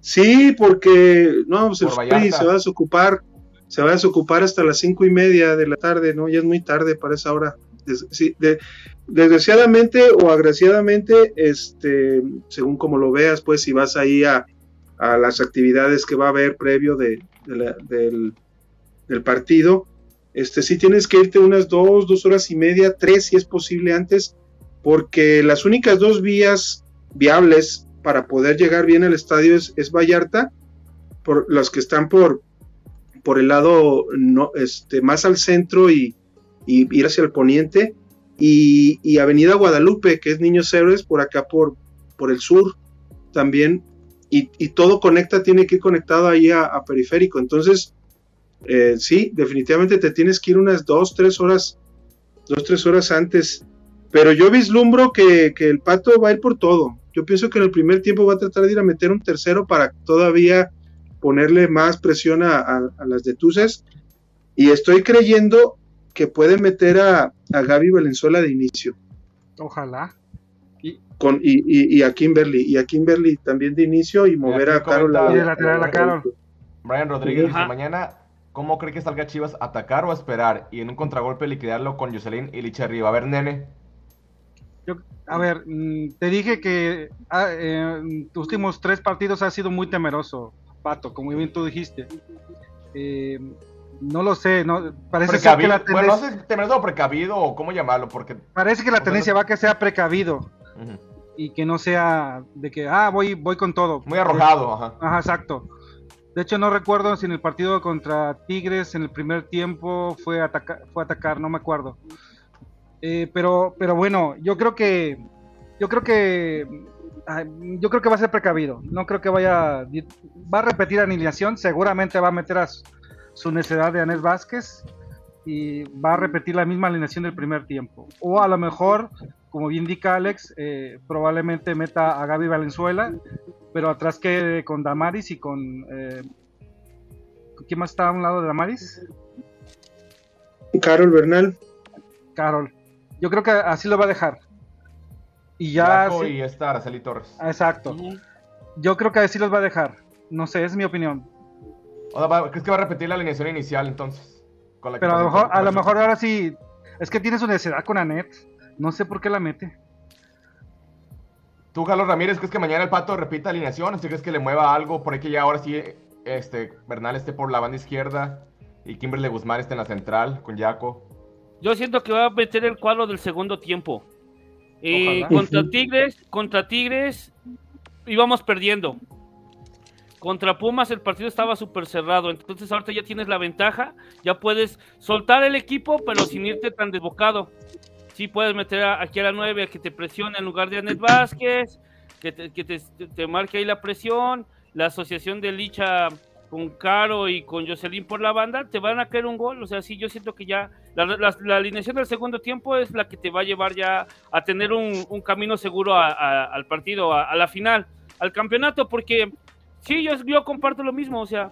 Sí, porque no, pues el Por se va a desocupar, se va a desocupar hasta las cinco y media de la tarde, ¿no? Ya es muy tarde para esa hora. Desgraciadamente o agraciadamente, este, según como lo veas, pues si vas ahí a, las actividades que va a haber previo del, partido, este, sí tienes que irte unas dos, dos horas y media, tres si es posible antes, porque las únicas dos vías viables para poder llegar bien al estadio es, Vallarta, por las que están por, el lado este, más al centro y, y ir hacia el poniente, y, y Avenida Guadalupe, que es Niños Héroes, por acá por, por el sur también, y, y todo conecta, tiene que ir conectado ahí a, periférico. Entonces, eh, sí, definitivamente te tienes que ir unas dos, tres horas, dos, tres horas antes. pero yo vislumbro que, que el Pato va a ir por todo. Yo pienso que en el primer tiempo va a tratar de ir a meter un tercero para todavía ponerle más presión a, a- a las de Tuces. Y estoy creyendo que puede meter a, a Gaby Valenzuela de inicio. Ojalá. Con, y, y, y a Kimberly. Y a Kimberly también de inicio y mover a Carol. Y de lateral a Carol. Brian Rodríguez dice, mañana, ¿cómo cree que salga Chivas? ¿Atacar o esperar? Y en un contragolpe liquidarlo con Jocelyn y Licha arriba. A ver, nene. Yo, a ver, mm, te dije que ah, eh, tus últimos tres partidos ha sido muy temeroso, Pato, como bien tú dijiste. Eh, no lo sé, no parece ser que la Bueno, no tendencia, sé, o precavido o cómo llamarlo, porque... parece que la tendencia va a que sea precavido y que no sea de que ah voy voy con todo. Muy arrojado, ajá. Ajá, exacto. De hecho no recuerdo si en el partido contra Tigres en el primer tiempo fue a atacar, fue a atacar, no me acuerdo. Eh, pero pero bueno, yo creo que yo creo que yo creo que va a ser precavido. No creo que vaya va a repetir alineación, seguramente va a meter a su, necedad de Anés Vázquez y va a repetir la misma alineación del primer tiempo. O a lo mejor, como bien indica Alex, eh, probablemente meta a Gaby Valenzuela, pero atrás quede con Damaris y con... Eh, ¿Quién más está a un lado de Damaris? Carol Bernal. Carol. Yo creo que así lo va a dejar. Y ya... Flaco sí- y esta Araceli Torres. Exacto. Yo creo que así los va a dejar. No sé, es mi opinión. O sea, ¿crees que va a repetir la alineación inicial entonces? Con la que Pero a lo mejor, a lo mejor ahora sí... Es que tiene su necesidad con Anet. No sé por qué la mete. ¿Tú, Carlos Ramírez, crees que mañana el Pato repita alineación? ¿O si crees que le mueva algo por ahí que ya ahora sí este, Bernal esté por la banda izquierda y Kimberly Guzmán esté en la central con Jaco? Yo siento que va a meter el cuadro del segundo tiempo. Eh, contra. Tigres, contra Tigres íbamos perdiendo. Contra Pumas el partido estaba súper cerrado, entonces ahorita ya tienes la ventaja, ya puedes soltar el equipo, pero sin irte tan desbocado. Sí puedes meter a- aquí a la 9 a que te presione en lugar de Anet Vázquez, que te, que te- marque ahí la presión, la asociación de Licha con Caro y con Jocelyn por la banda, te van a caer un gol. O sea, sí, yo siento que ya la, la- la alineación del segundo tiempo es la que te va a llevar ya a tener un, camino seguro al partido, a la final, al campeonato, porque sí, yo, yo comparto lo mismo. O sea,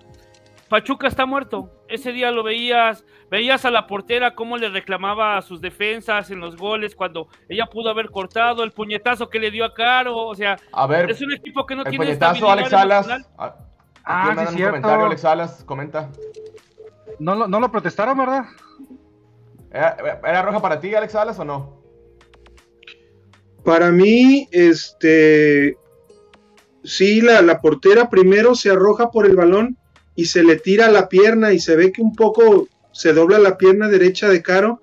Pachuca está muerto. Ese día lo veías, veías a la portera cómo le reclamaba a sus defensas en los goles cuando ella pudo haber cortado el puñetazo que le dio a Caro. O sea, A ver, es un equipo que no el tiene puñetazo Alex Salas. Ah, Ah, sí, mandan un cierto. comentario, Alex Salas, comenta. No, lo- no lo protestaron, ¿verdad? ¿Era, era roja para ti, Alex Salas, o no? Para mí, este, sí, la, la portera primero se arroja por el balón y se le tira la pierna y se ve que un poco se dobla la pierna derecha de Caro.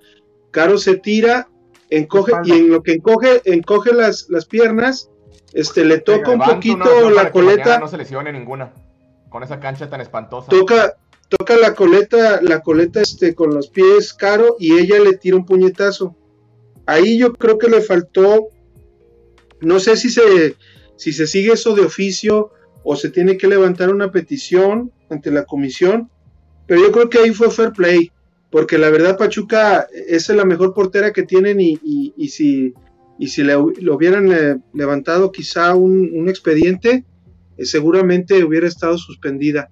Caro se tira, encoge y en lo que encoge, encoge las, las piernas, este, le toca un poquito la coleta, No se lesione ninguna. Con esa cancha tan espantosa. toca, toca la coleta, la coleta este, con los pies Caro y ella le tira un puñetazo. Ahí yo creo que le faltó, no sé si se, si se sigue eso de oficio o se tiene que levantar una petición ante la comisión, pero yo creo que ahí fue fair play, porque la verdad Pachuca es la mejor portera que tienen y, y- y si, y si le, le hubieran eh, levantado quizá un, un expediente, eh, seguramente hubiera estado suspendida.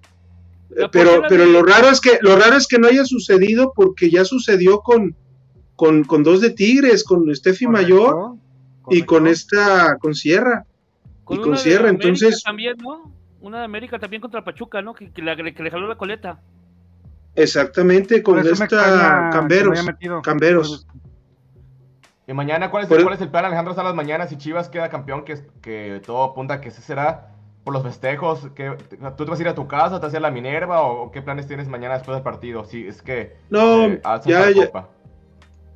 Eh, Pero, pero lo raro es que lo raro es que no haya sucedido porque ya sucedió con, con, con dos de Tigres, con Steffi Mayor y con esta con Sierra. Con y una con de Sierra, América entonces- También, ¿no? Una de América también contra Pachuca, ¿no? Que, que le, que le jaló la coleta. Exactamente, con esta Camberos. Camberos. Y mañana, ¿cuál es, Por- cuál es el plan, Alejandro Salas? Mañana, si Chivas queda campeón, que, que todo apunta a que ese será por los festejos. Que, ¿Tú te vas a ir a tu casa, te vas a ir a la Minerva o, qué planes tienes mañana después del partido? Si es que No, eh, ya, ya,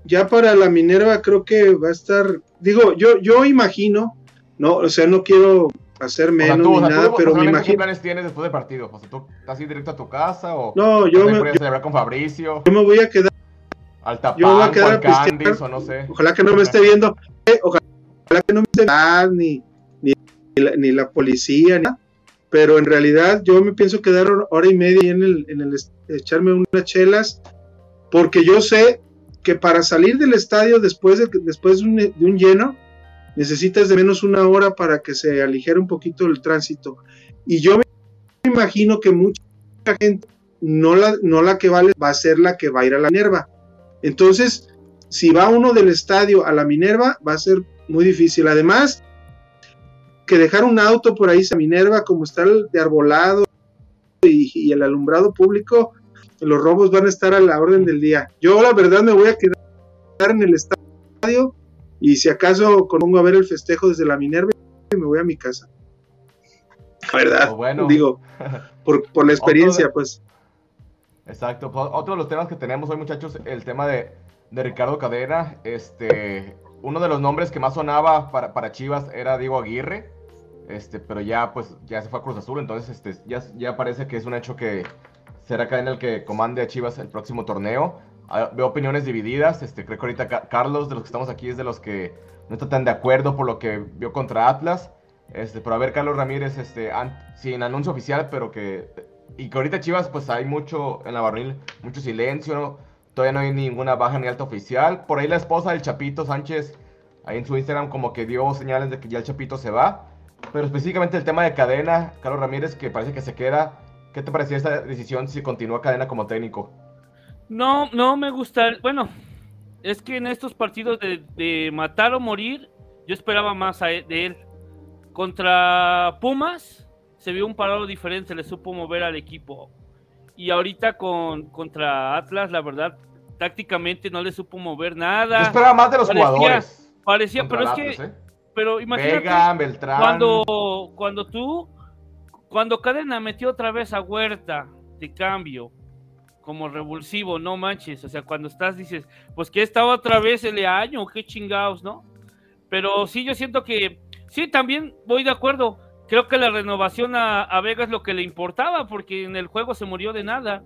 ya para la Minerva creo que va a estar, digo, yo, yo imagino, no, o sea, no quiero hacer O sea, menos tú, o ni sea, tú nada, pero me personalmente, ¿qué imagino. planes tienes después del partido? O sea, ¿tú estás ir directo a tu casa o No, yo me, yo, celebrar con Fabricio, yo me voy a quedar, al yo me voy a Tapán, quedar al a. Candice o no sé? ojalá que no me esté viendo, eh, ojalá que no me esté viendo ni, ni, ni la, ni la policía, ni nada, pero en realidad yo me pienso quedar hor- hora y media en el, en el echarme unas chelas, porque yo sé que para salir del estadio después de, después de un, de un lleno, necesitas de menos una hora para que se aligere un poquito el tránsito. Y yo me imagino que mucha gente, no la, no la que vale, va a ser la que va a ir a la Minerva. Entonces, si va uno del estadio a la Minerva, va a ser muy difícil. Además, que dejar un auto por ahí a Minerva, como está el de arbolado y, y el alumbrado público, los robos van a estar a la orden del día. Yo, la verdad, me voy a quedar en el estadio y si acaso pongo a ver el festejo desde la Minerva y me voy a mi casa. La verdad, bueno. digo, *laughs* por, por la experiencia, de- pues. Exacto. pues, Otro de los temas que tenemos hoy, muchachos, el tema de, de Ricardo Cadena. Este, uno de los nombres que más sonaba para, para Chivas era Diego Aguirre. Este, pero ya, pues, ya se fue a Cruz Azul, entonces, este, ya, ya parece que es un hecho que será Cadena el que comande a Chivas el próximo torneo. Ah, Veo opiniones divididas. Este, creo que ahorita Ca- Carlos, de los que estamos aquí, es de los que no está tan de acuerdo por lo que vio contra Atlas. Este, pero a ver, Carlos Ramírez, este, sin anuncio oficial, pero que. Y que ahorita Chivas, pues hay mucho en la barril, mucho silencio. ¿no? Todavía no hay ninguna baja ni alta oficial. Por ahí la esposa del Chapito Sánchez, ahí en su Instagram, como que dio señales de que ya el Chapito se va. Pero específicamente el tema de cadena, Carlos Ramírez, que parece que se queda. ¿Qué te parecía esta decisión si continúa cadena como técnico? No, no me gusta. Bueno, es que en estos partidos de, de matar o morir, yo esperaba más a e- de él. Contra Pumas se vio un parado diferente, le supo mover al equipo. Y ahorita con contra Atlas, la verdad, tácticamente no le supo mover Yo nada. esperaba más de los Parecía- jugadores. Parecía, pero es que, ¿eh? pero imagínate Vega, Beltrán. cuando, cuando tú, cuando Cadena metió otra vez a Huerta de cambio, como revulsivo, no manches, o sea, cuando estás dices, pues que estaba otra vez el año, qué chingados, ¿no? Pero sí, yo siento que, sí, también voy de acuerdo, creo que la renovación a, a Vega es lo que le importaba, porque en el juego se murió de nada,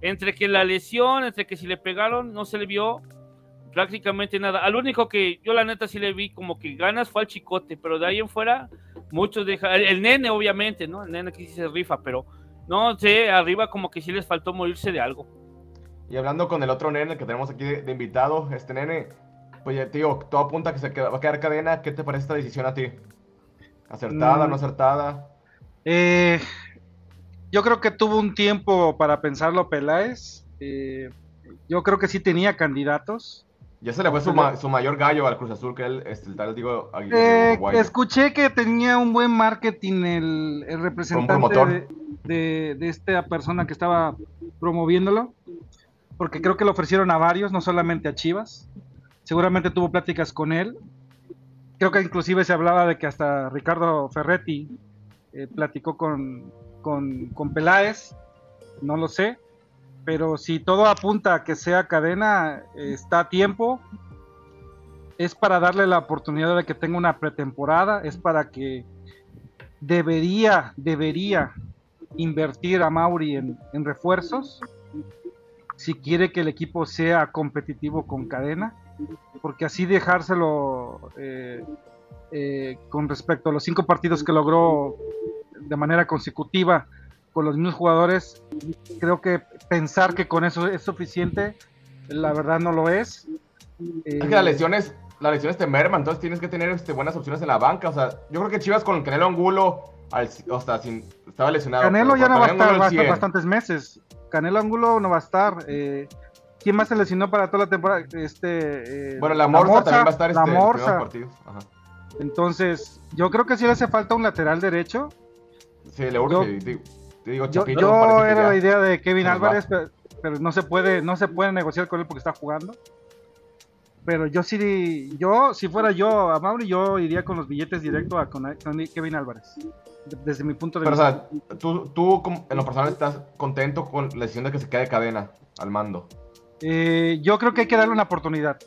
entre que la lesión, entre que si le pegaron, no se le vio prácticamente nada. Al único que yo la neta sí le vi como que ganas fue al chicote, pero de ahí en fuera muchos dejan, el, nene obviamente, ¿no? El nene que sí se rifa, pero no sé, arriba como que sí les faltó morirse de algo. Y hablando con el otro nene que tenemos aquí de, de invitado, este nene, pues ya, tío, todo apunta a que se queda- va a quedar cadena. ¿Qué te parece esta decisión a ti? ¿Acertada, Mm. no acertada? Eh, yo creo que tuvo un tiempo para pensarlo Peláez. Eh, yo creo que sí tenía candidatos. Ya se le fue su, ma- su mayor gallo al Cruz Azul, que él, este, el tal, digo, Eh, escuché que tenía un buen marketing el, el representante promotor. de, de- esta persona que estaba promoviéndolo, porque creo que lo ofrecieron a varios, no solamente a Chivas. Seguramente tuvo pláticas con él. Creo que inclusive se hablaba de que hasta Ricardo Ferretti eh, platicó con, con, con Peláez, no lo sé, pero si todo apunta a que sea cadena, eh, está a tiempo, es para darle la oportunidad de que tenga una pretemporada, es para que debería, debería invertir a Mauri en, en refuerzos si quiere que el equipo sea competitivo con cadena, porque así dejárselo eh, eh, con respecto a los cinco partidos que logró de manera consecutiva con los mismos jugadores, creo que pensar que con eso es suficiente, la verdad no lo es. Es Eh, que las lesiones, las lesiones te merman, entonces tienes que tener este, buenas opciones en la banca. O sea, yo creo que Chivas con Canelo Angulo, al, o sea, sin, estaba lesionado. Canelo ya no va a estar, Angulo va a al estar 100. bastantes meses. Canelo Angulo no va a estar. eh, ¿Quién más se lesionó para toda la temporada? Este, eh, Bueno, la Morsa también va a estar la este, los Morsa. primeros partidos. Ajá. Entonces, yo creo que sí le hace falta un lateral derecho. Sí, le urge. Yo- te digo, Yo, Chapito, era la idea de Kevin. Álvarez, pero, pero no se puede, no se puede negociar con él porque está jugando. Pero yo sí, yo, si fuera yo a Mauri, yo iría con los billetes directo a con, con Kevin Álvarez. De- Desde mi punto de Pero, o vista. sea, tú, tú como- en lo personal estás contento con la decisión de que se quede cadena al mando. Eh, yo creo que hay que darle una oportunidad.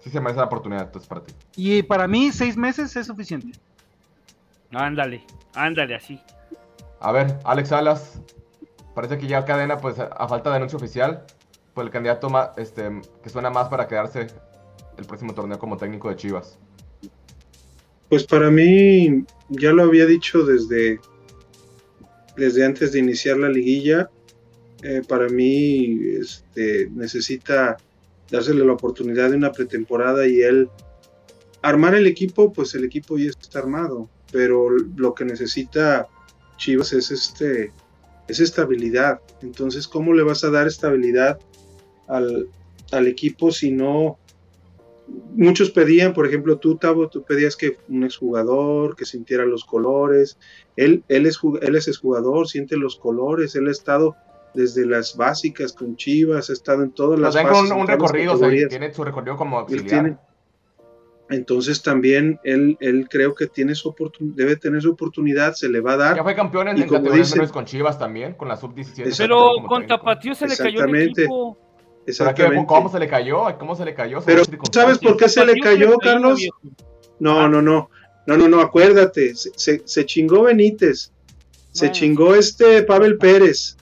Sí se merece la oportunidad, entonces, para ti. Y para mí, seis meses es suficiente. Ándale, ándale así. A ver, Alex Salas, parece que ya cadena, pues a, falta de anuncio oficial, pues el candidato ma- este, que suena más para quedarse el próximo torneo como técnico de Chivas. Pues para mí, ya lo había dicho desde, desde antes de iniciar la liguilla, eh, para mí este, necesita dársele la oportunidad de una pretemporada y él armar el equipo, pues el equipo ya está armado, pero lo que necesita Chivas es este es estabilidad. Entonces, ¿cómo le vas a dar estabilidad al, al equipo si no muchos pedían, por ejemplo, tú, Tavo, tú pedías que un exjugador, que sintiera los colores. Él, él, es, él es exjugador, siente los colores. Él ha estado desde las básicas con Chivas, ha estado en todas las fases. un, un recorrido, o sea, tiene su recorrido como auxiliar. tiene- entonces también él, él creo que tiene su oportun- debe tener su oportunidad, se le va a Ya dar. fue campeón en, en categorías menores con Chivas también, con la sub-17. Exacto. Pero con. Tapatío se le cayó el equipo. Exactamente. ¿Cómo se le cayó? ¿Cómo se le cayó? Pero, ¿sabes por qué se le cayó, Carlos? No, Ah. no, no. No, no, no, acuérdate. Se, se- se chingó Benítez. Se Bueno. chingó este Pavel Pérez.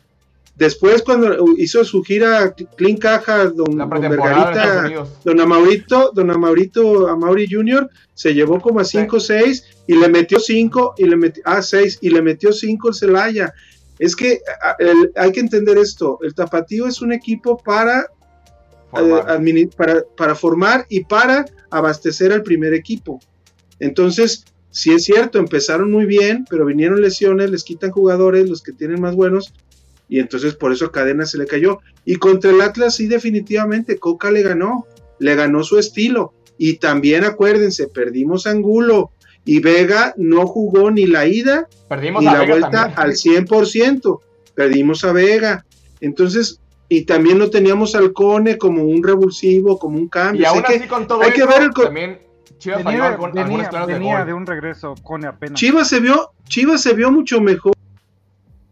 Después, cuando hizo su gira Clean Caja, don, don Vergarita, don Amaurito, don Amaurito, Amauri Jr., se llevó como a 5 o 6 y le metió 5 y le metió, ah, 6 y le metió 5 el Celaya. Es que el- hay que entender esto. El Tapatío es un equipo para Formar. eh, para, para formar y para abastecer al primer equipo. Entonces, sí es cierto, empezaron muy bien, pero vinieron lesiones, les quitan jugadores, los que tienen más buenos, y entonces por eso a Cadena se le cayó. Y contra el Atlas, sí, definitivamente, Coca le ganó, le ganó su estilo. Y también acuérdense, perdimos Angulo y Vega no jugó ni la ida Perdimos a la Vega vuelta también. al 100%. Perdimos a Vega. Entonces, y también no teníamos al Cone como un revulsivo, como un cambio. Y aún que así, con todo hay que ver el también Chivas falló algún- venía- de un regreso con apenas. Chivas se vio, Chivas se vio mucho mejor.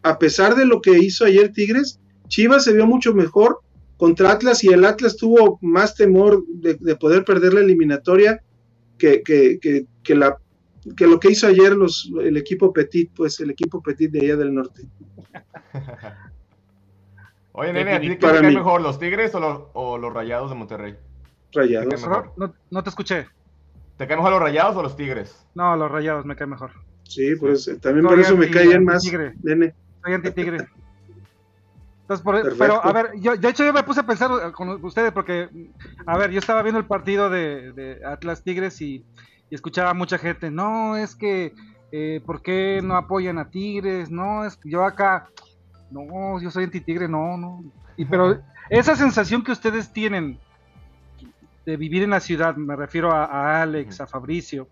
A pesar de lo que hizo ayer Tigres, Chivas se vio mucho mejor contra Atlas y el Atlas tuvo más temor de, de poder perder la eliminatoria que, que, que, que la que lo que hizo ayer los, el equipo Petit, pues el equipo Petit de allá del norte. *laughs* Oye, nene, ¿a ti qué mí. mejor, los Tigres o los, o los Rayados de Monterrey? Rayados. ¿Te cae mejor? No, no te escuché. ¿Te caen mejor los Rayados o los Tigres? No, los rayados me cae mejor. Sí, pues también Soy por eso me caen más, nene. Soy anti-tigre. Entonces, por- pero a ver, yo, de hecho yo me puse a pensar eh, con ustedes porque, a ver, yo estaba viendo el partido de, de Atlas Tigres y, y escuchaba a mucha gente, no, es que, eh, ¿por qué no apoyan a Tigres? No, es que yo acá, no, yo soy anti-tigre, no, no. Y, pero *laughs* esa sensación que ustedes tienen de vivir en la ciudad, me refiero a, a Alex, a Fabricio,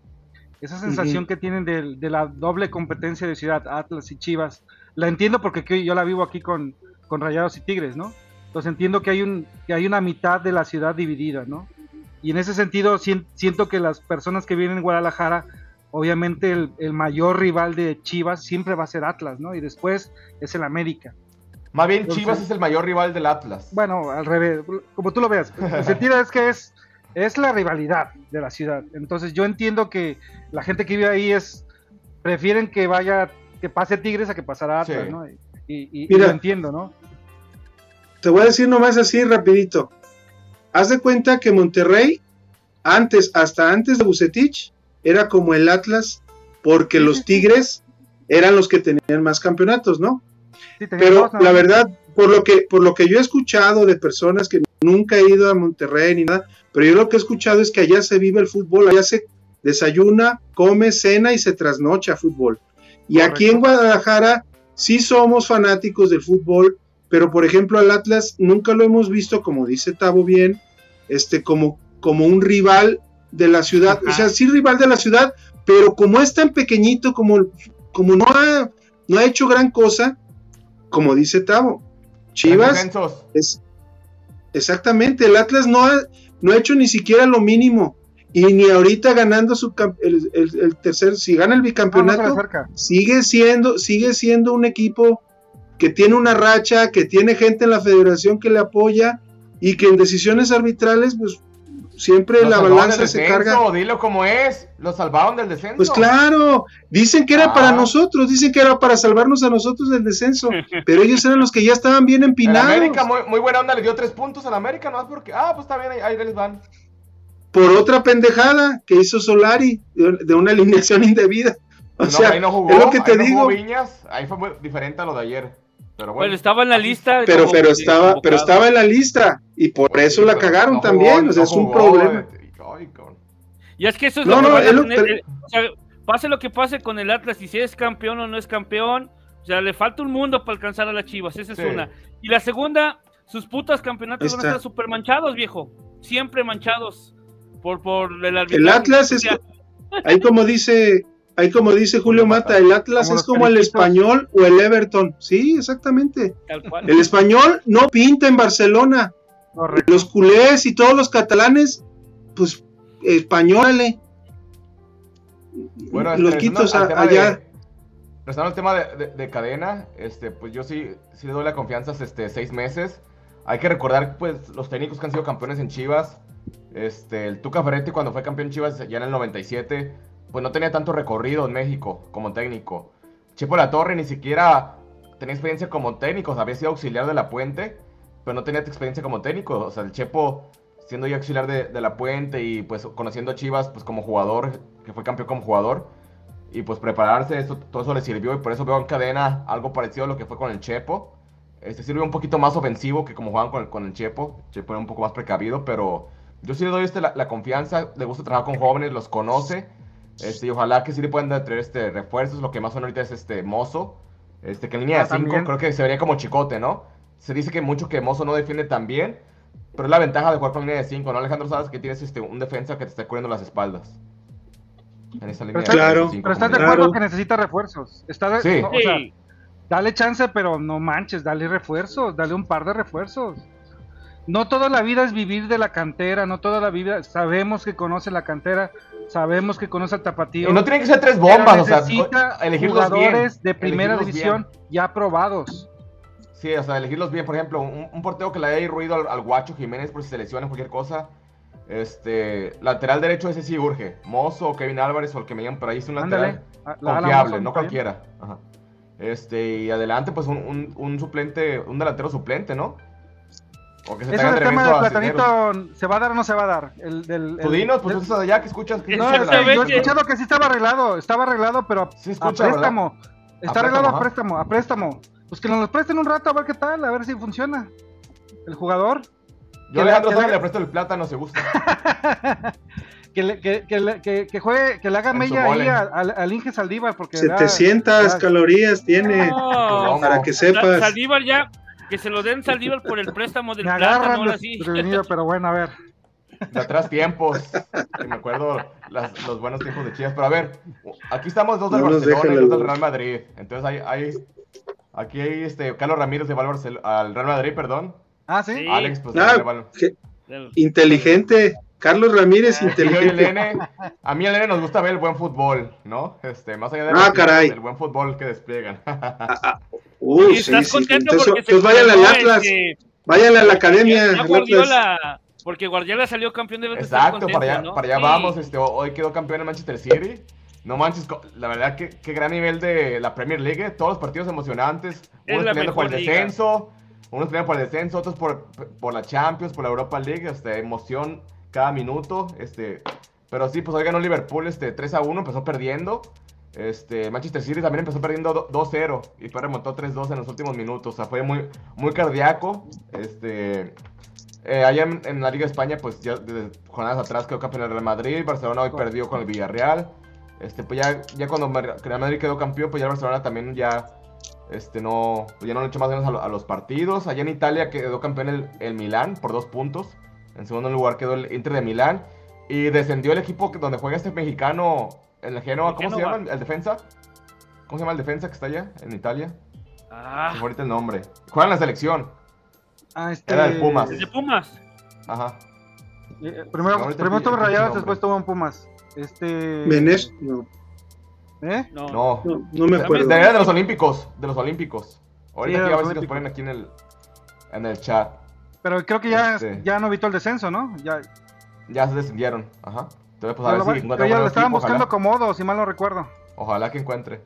esa sensación que tienen de, de la doble competencia de ciudad, Atlas y Chivas, la entiendo porque que yo la vivo aquí con, con Rayados y Tigres, ¿no? Entonces entiendo que hay, un, que hay una mitad de la ciudad dividida, ¿no? Y en ese sentido sien- siento que las personas que vienen en Guadalajara, obviamente el, el mayor rival de Chivas siempre va a ser Atlas, ¿no? Y después es el América. Más bien, Entonces- Chivas es el mayor rival del Atlas. Bueno, al revés, como tú lo veas. El sentido es que es, es la rivalidad de la ciudad. Entonces yo entiendo que la gente que vive ahí es prefieren que vaya, que pase Tigres a que pasara Atlas, Sí. ¿no? Y, y- y Mira. lo entiendo, ¿no? Te voy a decir nomás así rapidito. Haz de cuenta que Monterrey, antes, hasta antes de Bucetich, era como el Atlas, porque los Tigres eran los que tenían más campeonatos, ¿no? Sí, Pero la verdad, por lo que, por lo que yo he escuchado de personas que nunca he ido a Monterrey ni nada, pero yo lo que he escuchado es que allá se vive el fútbol, allá se desayuna, come, cena y se trasnocha fútbol. Y aquí en. Guadalajara sí somos fanáticos del fútbol, pero por ejemplo al Atlas nunca lo hemos visto, como dice Tavo bien, este, como, como un rival de la ciudad, o sea, sí rival de la ciudad, pero como es tan pequeñito, como, como no, ha, no ha hecho gran cosa, como dice Tavo, Chivas es exactamente, el Atlas no ha, no ha hecho ni siquiera lo mínimo, y ni ahorita ganando su el, el- el tercer, si gana el No, no bicampeonato, sigue siendo, sigue siendo un equipo que tiene una racha, que tiene gente en la federación que le apoya y que en decisiones arbitrales, pues siempre la balanza se carga. Dilo como es. Lo salvaron del descenso. Pues claro, dicen que era Ah. para nosotros, dicen que era para salvarnos a nosotros del descenso, *laughs* pero ellos eran los que ya estaban bien empinados. América, muy, muy buena onda, le dio tres puntos al América, no porque. Ah, pues está bien, ahí, ahí les van. Por otra pendejada que hizo Solari de, una alineación *laughs* indebida. O No, sea, ahí no jugó, es lo que te ahí no digo. jugó Viñas, ahí fue muy diferente a lo de ayer. Pero Bueno, bueno. estaba en la lista. Pero, pero estaba, pero estaba en la lista y por eso Sí, la pero cagaron no jugó, también. O sea, no es un jugó, problema. eh, ay. Y es que eso es No, lo que no, van a es lo tener, que- eh, o sea, pase lo que pase con el Atlas, y si es campeón o no es campeón, o sea, le falta un mundo para alcanzar a las Chivas, esa es Sí. una. Y la segunda, sus putas campeonatos van a estar súper manchados, viejo. Siempre manchados por, por el El. Atlas es, ahí como dice, ahí como dice Julio Mata, el Atlas es como el español o el Everton. Sí, exactamente. tal cual. El español no pinta en Barcelona. Correcto. Los culés y todos los catalanes, pues españolale. Bueno, este, los quitos allá. de- regresando al tema de, de- de cadena, este, pues yo sí, sí le doy la confianza este, seis meses. Hay que recordar, pues, los técnicos que han sido campeones en Chivas. Este, el Tuca Ferretti cuando fue campeón en Chivas ya en el 97, pues no tenía tanto recorrido en México como técnico. Chepo La Torre ni siquiera tenía experiencia como técnico, o había sido auxiliar de La Puente, pero no tenía experiencia como técnico. O sea, el Chepo siendo ya auxiliar de, La Puente y pues conociendo a Chivas pues como jugador, que fue campeón como jugador, y pues prepararse, todo eso le sirvió y por eso veo en cadena algo parecido a lo que fue con el Chepo. Este sirve un poquito más ofensivo que como jugaban con, el- con el Chepo. Chepo era un poco más precavido, pero yo sí le doy este, la confianza, le gusta trabajar con jóvenes, los conoce. Este, y ojalá que sí le puedan traer este, refuerzos. Lo que más son ahorita es este Mozo. Este, que en línea Ah, de 5 también. creo que se vería como chicote, ¿no? Se dice que mucho que Mozo no defiende tan bien, pero es la ventaja de jugar con línea de 5, ¿no? Alejandro, sabes que tienes este, un defensa que te está cubriendo las espaldas. En esa línea Pero de Claro, cinco, Pero estás de Claro. acuerdo que necesita refuerzos. Está de- Sí. no, o sea, Sí. dale chance, pero no manches, dale refuerzos, dale un par de refuerzos. No toda la vida es vivir de la cantera, no toda la vida. Sabemos que conoce la cantera, sabemos que conoce el tapatío. Y no tienen que ser tres bombas, o sea, necesita bien. jugadores de primera división ya probados. Sí, o sea, elegirlos bien. Por ejemplo, un, un portero que le haya ruido al, al Guacho Jiménez por si se lesiona cualquier cosa. Este, lateral derecho ese sí urge. Mozo Kevin Álvarez o el que me llaman, pero ahí es un Ándale. lateral a- la- la confiable, no bien. cualquiera. Ajá. Este, y adelante, pues un, un, un suplente, un delantero suplente, ¿no? O que se del tema del a platanito, ¿se va a dar o no se va a dar? El, del, el- dinos, pues del- tú estás allá, que escuchas. que No, yo he escuchado que sí estaba arreglado, estaba arreglado, pero a, Sí a escucha, ¿verdad? préstamo. Está A arreglado a préstamo, préstamo, a préstamo. Pues que nos los presten un rato a ver qué tal, a ver si funciona. El jugador, Yo que Alejandro le- sabe que que le- le presto el plátano si gusta. *laughs* que, le- que, que, le- que, que juegue, que le haga mella ahí a- al, al Inge Saldívar, porque da- 700 da- calorías tiene. No, Para que sepas. Saldívar ya, que se lo den *laughs* Saldívar por el préstamo del me plátano, agarran sí. desprevenido, *laughs* pero bueno, a ver. De atrás tiempos. que me acuerdo las- los buenos tiempos de Chivas. Pero a ver, aquí estamos dos del No Barcelona y dos del el- Real Madrid. Entonces hay, hay aquí hay este Carlos Ramírez se va al, Barcel- al Real Madrid, perdón. Ah, sí. Sí. Alex, pues Ah, le va al- inteligente. Carlos Ramírez, el inteligente. N, a mí el N nos gusta ver el buen fútbol, ¿no? Este, más allá de Ah, caray. el buen fútbol que despliegan. Uy, Y estás sí, sí. contento Entonces, porque se entonces vayan al Atlas. este, Váyanle a la academia. ya. Guardiola, porque Guardiola salió campeón de Exacto, para allá, para allá Sí. vamos. Este, hoy quedó campeón en Manchester City. No manches, la verdad que qué gran nivel de la Premier League. eh, Todos los partidos emocionantes. Es Unos peleando por el liga. descenso, unos peleando por el descenso, otros por, por la Champions, por la Europa League. Este, emoción cada minuto. Este, pero sí, pues hoy ganó Liverpool este, 3 a 1, empezó perdiendo. Este, Manchester City también empezó perdiendo do- 2-0 y después remontó 3-2 en los últimos minutos. O sea, fue muy, muy cardíaco. Este, eh, allá en, la Liga de España, pues ya desde jornadas atrás quedó campeón el Real Madrid. Barcelona hoy perdió con el Villarreal. Este, pues ya, ya cuando Real Madrid quedó campeón, pues ya el Barcelona también ya, este, no, pues ya no le echó más ganas a, lo- a los partidos. Allá en Italia quedó campeón el, el Milán por dos puntos. En segundo lugar quedó el Inter de Milán. Y descendió el equipo que- donde juega este mexicano en el Genoa. El ¿Cómo se llama? ¿El defensa? ¿Cómo se llama el defensa que está allá en Italia? Ah, ahorita el nombre. Juega en la selección. Ah, este, Era del Pumas. el de Pumas. Ajá. eh, primero ahorita primero el- tuvo el Rayadas, nombre. después tuvo en Pumas. Este. Menés, no, ¿Eh? No. No. no, no me acuerdo. De, de los Olímpicos. De los Olímpicos. Ahorita Sí, aquí a ver si nos ponen aquí en el, en el chat. Pero creo que ya, Este. ya no evitó el descenso, ¿no? Ya, Ya se descendieron. Ajá. Entonces, pues a pero ver si encuentra pero ya lo estaban equipo, buscando ojalá. acomodo, si mal no recuerdo. Ojalá que encuentre.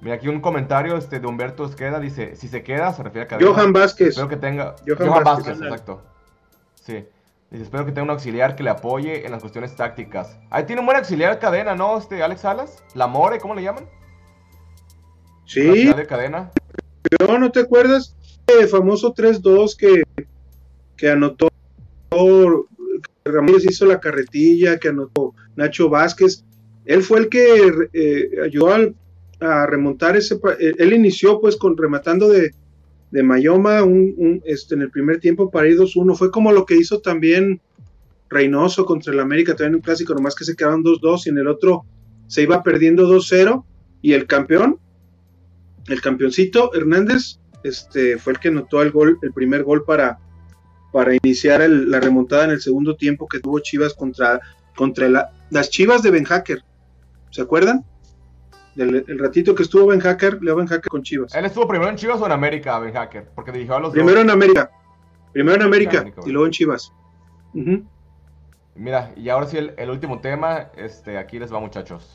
Mira, aquí un comentario este, de Humberto Esqueda. Dice, si se queda, se refiere a Cadena. Johan Vázquez. Espero que tenga... Johan Johan, Vázquez. Vázquez, exacto. Sí. Dice, espero que tenga un auxiliar que le apoye en las cuestiones tácticas. Ahí tiene un buen auxiliar cadena, ¿no? Este, Alex Salas. La More, ¿cómo le llaman? Sí, de cadena. campeón, ¿no te acuerdas? El famoso 3-2 que, que anotó Ramírez hizo la carretilla, que anotó Nacho Vázquez. Él fue el que eh, ayudó a remontar ese. eh, Él inició pues con rematando de, Mayoma un, este, en el primer tiempo para ir 2-1. Fue como lo que hizo también Reynoso contra el América, también un clásico, nomás que se quedaron 2-2 y en el otro se iba perdiendo 2-0. Y el campeón, el campeoncito Hernández, este, fue el que anotó el gol, el primer gol para, para iniciar el, la remontada en el segundo tiempo que tuvo Chivas contra, contra la, las Chivas de Ben Hacker. ¿Se acuerdan? Del, el ratito que estuvo Ben Hacker, Leo Ben Hacker con Chivas. ¿Él estuvo primero en Chivas o en América, Ben Hacker? Porque dirigió a los Primero dos. en América. Primero en América, América, y luego en Chivas. Mira, y ahora sí el, el último tema, este, aquí les va muchachos.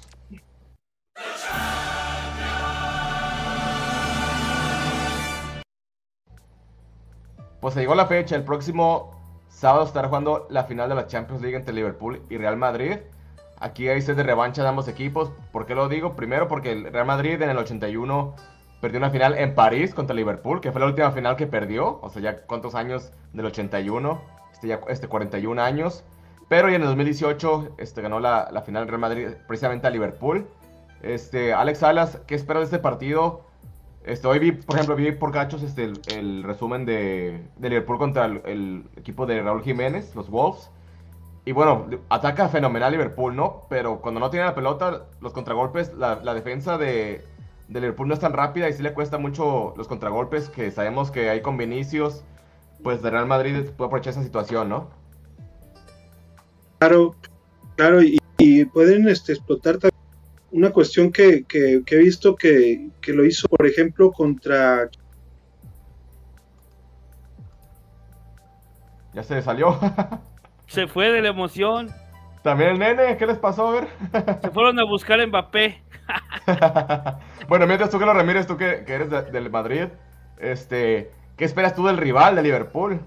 Pues se llegó la fecha, el próximo sábado estará jugando la final de la Champions League entre Liverpool y Real Madrid. Aquí hay sed de revancha de ambos equipos. ¿Por qué lo digo? Primero porque el Real Madrid en el 81 perdió una final en París contra Liverpool, que fue la última final que perdió. O sea, ya cuántos años del 81, este ya este 41 años. Pero y en el 2018 este, ganó la, la final Real Madrid precisamente a Liverpool. Este, Alex Salas, ¿qué esperas de este partido? Este, hoy vi, por ejemplo, vi por cachos este, el, resumen de, de Liverpool contra el, equipo de Raúl Jiménez, los Wolves. Y bueno, ataca fenomenal Liverpool, ¿no? Pero cuando no tiene la pelota, los contragolpes, la, la defensa de, de Liverpool no es tan rápida y sí le cuesta mucho los contragolpes, que sabemos que hay con Vinicius, pues de Real Madrid puede aprovechar esa situación, ¿no? Claro, claro, y, y pueden este, explotar también una cuestión que, que, que he visto que, que, lo hizo, por ejemplo, contra... Ya se salió. *laughs* Se fue de la emoción. También el nene, ¿qué les pasó? A ver. *laughs* Se fueron a buscar a Mbappé. *laughs* bueno, mientras tú que lo Ramírez, tú que, que eres de, del Madrid, este, ¿qué esperas tú del rival de Liverpool?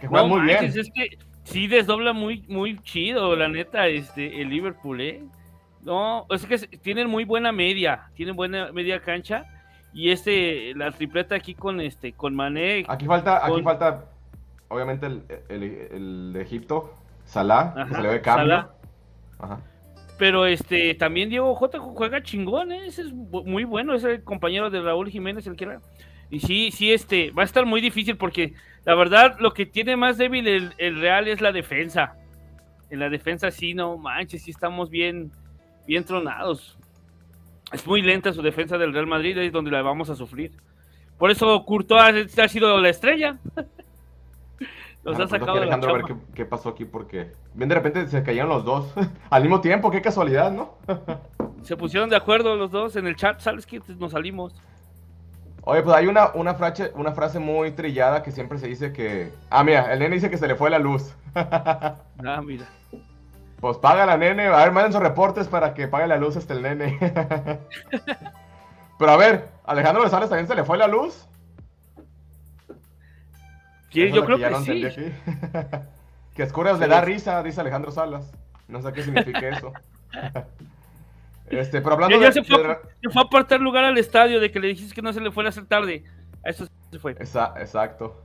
Que juega No muy manches, bien. es que sí desdobla muy, muy chido, la neta, este, el Liverpool, ¿eh? No, es que tienen muy buena media, tienen buena media cancha. Y este, la tripleta aquí con este, con Mané. Aquí falta, aquí falta, obviamente, el, el- el de Egipto, Salah, que Ajá, se le ve cambio. Salah. Ajá. Pero este, también Diego J juega chingón, ¿eh? Ese es muy bueno, es el compañero de Raúl Jiménez, el que era. Y sí, sí, este, va a estar muy difícil porque la verdad lo que tiene más débil el, el Real es la defensa. En la defensa sí, no manches, sí estamos bien, bien tronados. Es muy lenta su defensa del Real Madrid, es donde la vamos a sufrir. Por eso Courtois ha sido la estrella. *laughs* Los Bueno, ha pues, sacado de la Alejandro, a ver qué, qué pasó aquí, porque bien de repente se cayeron los dos *laughs* al mismo tiempo, qué casualidad, ¿no? *laughs* Se pusieron de acuerdo los dos en el chat, ¿sabes qué? Nos salimos. Oye, pues hay una, una, frase, una frase muy trillada que siempre se dice que... Ah, mira, el nene dice que se le fue la luz. Ah, mira. Pues paga la nene, a ver, manden sus reportes para que pague la luz este el nene. *laughs* Pero a ver, Alejandro González también se le fue la luz. Es yo creo que no sí. aquí. *laughs* que Escurias le da risa, dice Alejandro Salas. No sé qué significa eso. *laughs* este, pero hablando Ya, ya de, se, fue, de- se fue a apartar lugar al estadio de que le dijiste que no se le fuera a hacer tarde. A eso se fue. Esa- exacto.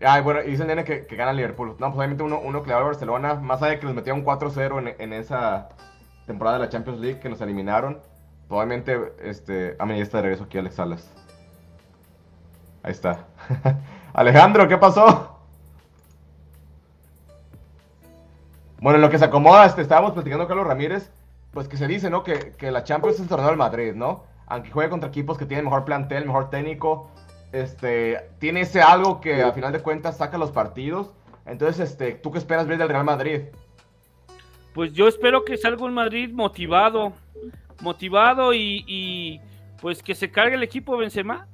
Ay, bueno, dice el que, que gana Liverpool. No, pues obviamente uno, uno que le va a Barcelona, más allá de que nos metieron 4-0 en, en esa temporada de la Champions League que nos eliminaron. pues, Obviamente, este. A mí ya está de regreso aquí Alex Salas. Ahí está. *laughs* Alejandro, ¿qué pasó? Bueno, en lo que se acomoda, este, estábamos platicando con Carlos Ramírez, pues que se dice, ¿no? Que, que la Champions es el torneo del Madrid, ¿no? Aunque juegue contra equipos que tienen mejor plantel, mejor técnico, este, tiene ese algo que a final de cuentas saca los partidos. Entonces, este, ¿tú qué esperas ver del Real Madrid? Pues yo espero que salga un Madrid motivado. Motivado y, y, pues que se cargue el equipo de Benzema.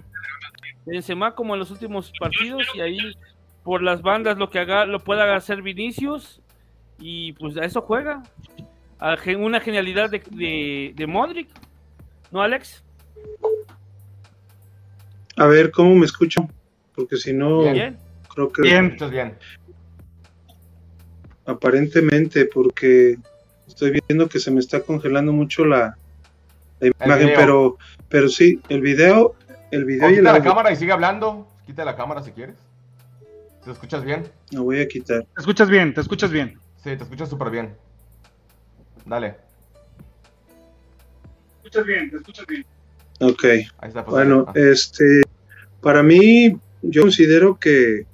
Benzema como en los últimos partidos y ahí por las bandas lo que haga lo pueda hacer Vinicius y pues a eso juega. A gen- una genialidad de, de, de Modric. ¿No, Alex? A ver, ¿cómo me escucho? Porque si no, Bien. creo que Bien. Escuchas bien. aparentemente, porque estoy viendo que se me está congelando mucho la, la imagen, video. pero, pero sí, el video, el O video y el quita la audio. cámara y sigue hablando. Quita la cámara si quieres. ¿Te escuchas bien? Lo voy a quitar. Te escuchas bien, te escuchas bien. Sí, te escuchas súper bien. Dale. Te escuchas bien, te escuchas bien. Ok. Ahí está. pues, Bueno. Ah. este, para mí, yo considero que,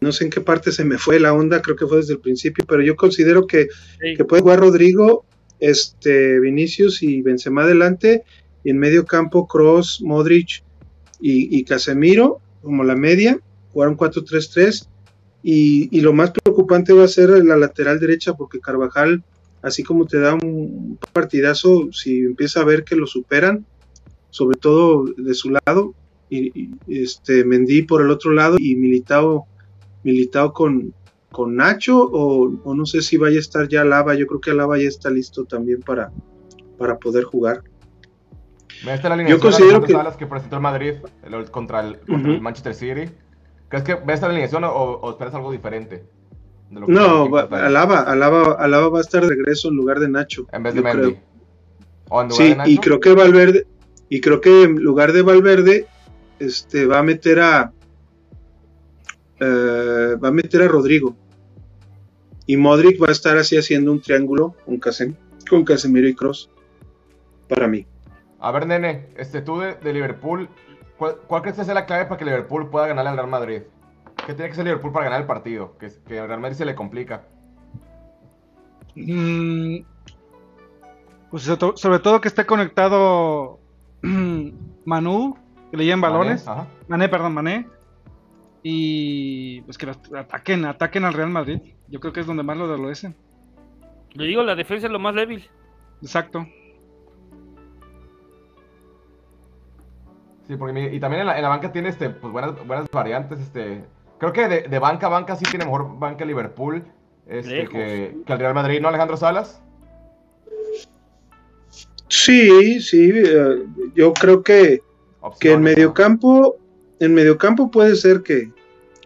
no sé en qué parte se me fue la onda, creo que fue desde el principio, pero yo considero que, Sí. que puede jugar Rodrigo, este, Vinicius y Benzema adelante, y en medio campo Cross, Modric y, y Casemiro, como la media, jugar un 4-3-3, y, y lo más preocupante va a ser la lateral derecha, porque Carvajal, así como te da un partidazo, si empieza a ver que lo superan, sobre todo de su lado, y, y, este Mendy por el otro lado y Militao, Militao con, con Nacho, o, o no sé si vaya a estar ya Lava, yo creo que Lava ya está listo también para, para poder jugar. Esta es la alineación Yo considero Alejandro que- Salas que presentó el Madrid el- contra, el, contra el Manchester City. ¿Crees que ves esta alineación o, o esperas algo diferente? de lo que No, va-? Alaba, Alaba, Alaba va a estar de regreso en lugar de Nacho. En vez de Mendy. creo. ¿O en lugar Sí, de Nacho? y creo que Valverde, y creo que en lugar de Valverde, este va a meter a eh, va a meter a Rodrigo. Y Modric va a estar así haciendo un triángulo con, Casem- con Casemiro y Cross. Para mí. A ver, nene, este, tú de, de Liverpool, ¿cuál, cuál crees que sea la clave para que Liverpool pueda ganar al Real Madrid? ¿Qué tiene que hacer Liverpool para ganar el partido? Que, que al Real Madrid se le complica. Mm, pues sobre todo que esté conectado *clears throat* Manu, que le lleven balones. Mané, ajá. Mané, perdón, Mané. Y pues que ataquen, ataquen al Real Madrid. Yo creo que es donde más lo adolecen. Le digo, la defensa es lo más débil. Exacto. Sí, porque mi- y también en la, en la banca tiene este, pues, buenas, buenas variantes. Este, creo que de, de banca a banca sí tiene mejor banca Liverpool este, que, que el Real Madrid, ¿no, Alejandro Salas? Sí, sí. eh, yo creo que, que en mediocampo, en mediocampo puede ser que,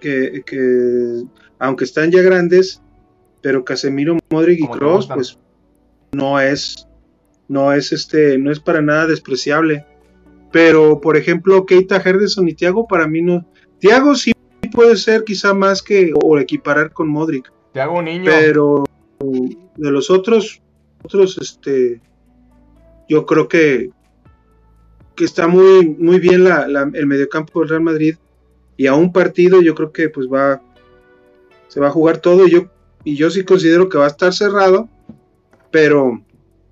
que, que, aunque están ya grandes, pero Casemiro, Modric y Cross, pues no es, no es este, no es para nada despreciable. Pero, por ejemplo, Keita Henderson y Thiago, para mí no. Thiago sí puede ser quizá más que, o equiparar con Modric, un niño. pero de los otros, otros, este, yo creo que, que está muy, muy bien la, la- el mediocampo del Real Madrid y a un partido yo creo que pues va, se va a jugar todo y yo, y yo sí considero que va a estar cerrado, pero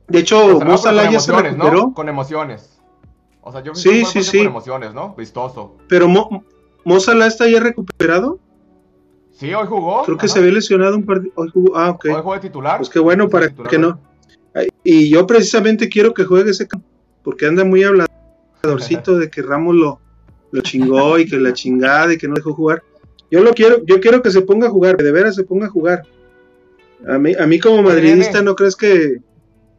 de hecho Mo Salah ya se recuperó, ¿no? Con emociones. O sea, yo Sí, sí, sí. con emociones, ¿no? Vistoso. pero Mo, Mo Salah está ya recuperado, Sí, hoy jugó. creo que ajá. se había lesionado un partido, hoy jugó, ah ok. Hoy jugó de titular. Pues qué bueno para titular que no. Y yo precisamente quiero que juegue ese porque anda muy habladorcito de que Ramos lo, lo chingó y que la chingada y que no dejó jugar. Yo lo quiero, yo quiero que se ponga a jugar, que de veras se ponga a jugar. A mí, a mí como madridista no crees que,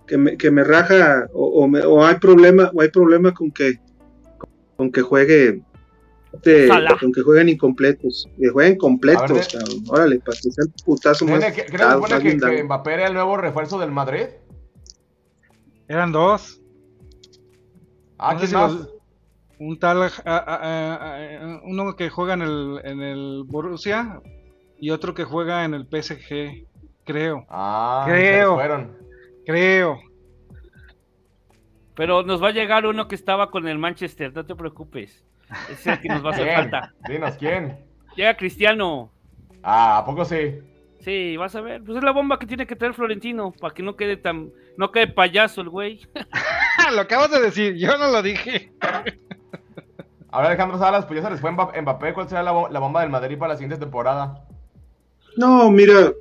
que, me, que me raja o, o me- o hay problema o hay problema con que con que juegue este, Salah. con que jueguen incompletos, que jueguen completos, ver, cabrón. órale, para que sea el putazo más, Nene, ¿qué- ¿Crees dado, que, que Mbappé era el nuevo refuerzo del Madrid? Eran dos. Ah, No sé ¿quién si más? los- un tal, ah, ah, ah, ah, uno que juega en el, en el Borussia y otro que juega en el PSG, creo, Ah, Creo. fueron. creo. Pero nos va a llegar uno que estaba con el Manchester, no te preocupes. Es el que nos va a hacer ¿Quién? falta. Dinos, ¿quién? Llega Cristiano. Ah, ¿a poco sí? Sí, vas a ver. Pues es la bomba que tiene que traer Florentino para que no quede tan. No quede payaso el güey. *laughs* lo acabas de decir, yo no lo dije. A ver, Alejandro Salas, pues ya se les fue Mba- Mbappé. ¿Cuál será la bomba del Madrid para la siguiente temporada? No, mira,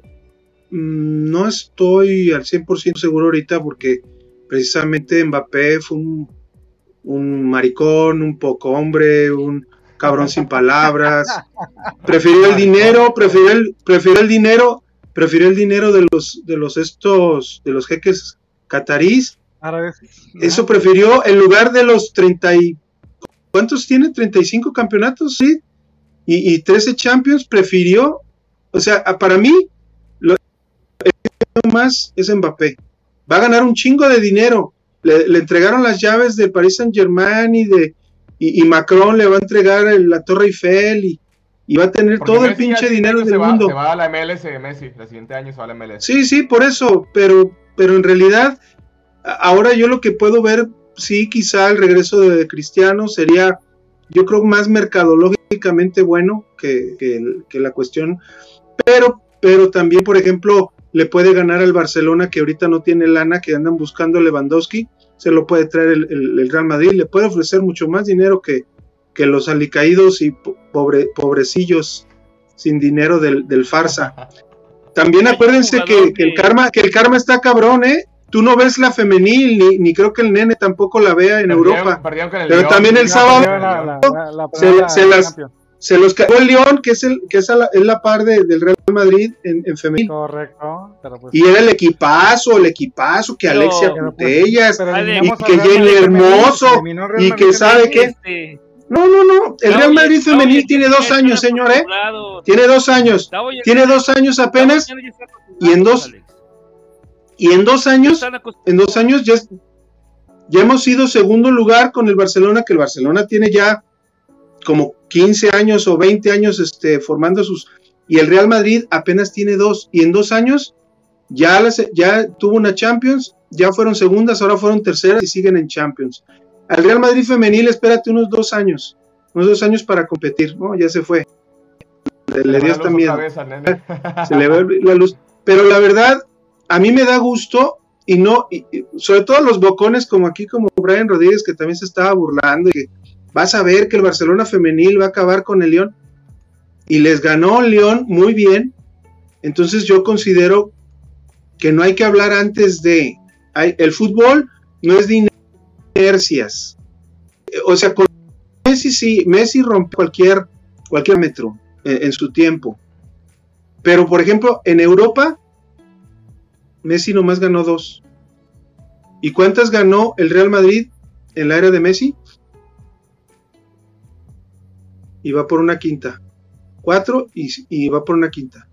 mm, no estoy al 100% seguro ahorita porque precisamente Mbappé fue un, un maricón, un poco hombre, un cabrón sin palabras. Prefirió el dinero, prefirió el, prefirió el dinero, prefirió el dinero de los de los estos de los jeques catarís. Árabes. Eso prefirió en lugar de los 30 y ¿cuántos tiene? 35 campeonatos, sí. Y, y 13 Champions prefirió, o sea, para mí lo más es Mbappé. Va a ganar un chingo de dinero. Le, le entregaron las llaves de Paris Saint Germain y de y, y Macron le va a entregar el- la Torre Eiffel y, y va a tener Porque todo el Messi pinche dinero del va, mundo. Se va a la MLS, Messi. El siguiente año se va a la MLS. Sí, sí, por eso, pero, pero en realidad, ahora yo lo que puedo ver, sí, quizá el regreso de Cristiano sería, yo creo, más mercadológicamente bueno que, que la cuestión, pero, pero también, por ejemplo, le puede ganar al Barcelona, que ahorita no tiene lana, que andan buscando Lewandowski, se lo puede traer el, el- el Real Madrid, le puede ofrecer mucho más dinero que, que los alicaídos y po- pobre, pobrecillos sin dinero del, del farsa. También acuérdense que, que el que- karma, que el karma está cabrón, ¿eh? Tú no ves la femenil, ni, ni creo que el nene tampoco la vea en Perdieron- Europa. perdieron con el Pero también el sábado- La- la- la- Se- las-. Se los cagó el León, que es el que es, a la, es la par de- del Real Madrid en, en femenil. Correcto, pero pues... Y era el equipazo, el equipazo, que Pero- Alexia pero, pues, Putellas, pero eliminamos y que Jenny Hermoso, y que sabe qué. Este, No, no, no. El Real Madrid femenil ya tiene dos años, señor, ¿eh? Tiene dos años. Tiene dos años apenas. y en dos. Y en dos años, en dos años ya, ya hemos sido segundo lugar con el Barcelona, que el Barcelona tiene ya como 15 años o 20 años este, formando sus... Y el Real Madrid apenas tiene dos. Y en dos años ya, las, ya tuvo una Champions, ya fueron segundas, ahora fueron terceras y siguen en Champions. Al Real Madrid femenil, espérate unos dos años, unos dos años para competir, ¿no? Ya se fue. Le, le dio hasta miedo se le ve *laughs* la luz. Pero la verdad, a mí me da gusto y no, y- y sobre todo los bocones como aquí, como Brian Rodríguez, que también se estaba burlando y que vas a ver que el Barcelona femenil va a acabar con el León. Y les ganó el León muy bien. Entonces yo considero que no hay que hablar antes de... hay- el fútbol no es de Eh, O sea, con Messi sí, Messi rompe cualquier, cualquier metro en- en su tiempo. Pero, por ejemplo, en Europa, Messi nomás ganó dos. ¿Y cuántas ganó el Real Madrid en la era de Messi? Y va por una quinta. Cuatro y, va por una quinta.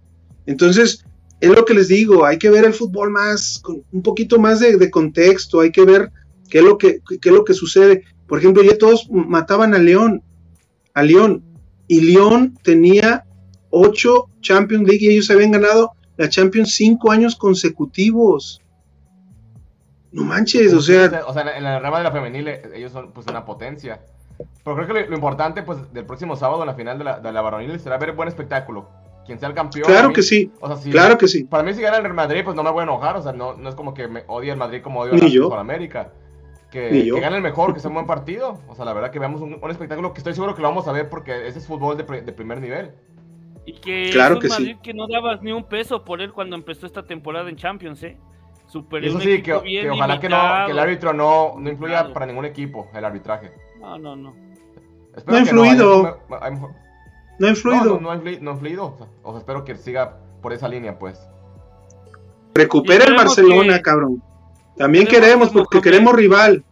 Entonces, es lo que les digo, hay que ver el fútbol más, con un poquito más de contexto, hay que ver qué es, lo que, qué es lo que sucede. Por ejemplo, ya todos mataban a León, a León, y León tenía ocho Champions League y ellos habían ganado la Champions cinco años consecutivos. No manches, o sea, O sea, en la rama de la femenil, eh, ellos son pues una potencia. Pero creo que lo, lo importante, pues, del próximo sábado en la final de la, de la varonil será ver buen espectáculo. Quien sea el campeón. claro mí- que sí, O sea, si- claro que sí. Para mí, si gana el Real Madrid, pues no me voy a enojar. O sea, no, no es como que me odie el Madrid como odio a yo. la América. Que, gane el mejor, que sea un buen *laughs* partido. O sea, la verdad que veamos un, un espectáculo que estoy seguro que lo vamos a ver porque ese es fútbol de, de primer nivel. Y que Claro es un que sí. Madrid que no dabas ni un peso por él cuando empezó esta temporada en Champions, ¿eh? Super, eso sí, que, ojalá que, no, que el árbitro no, no influya para ningún equipo, el arbitraje. No, no, no. Espero No ha influido. hay- hay mejor- No ha influido. no, no ha influ- no ha influido. O sea, o sea, espero que siga por esa línea, pues. Recupera el Barcelona, que- cabrón. También queremos queremos, que porque queremos rival.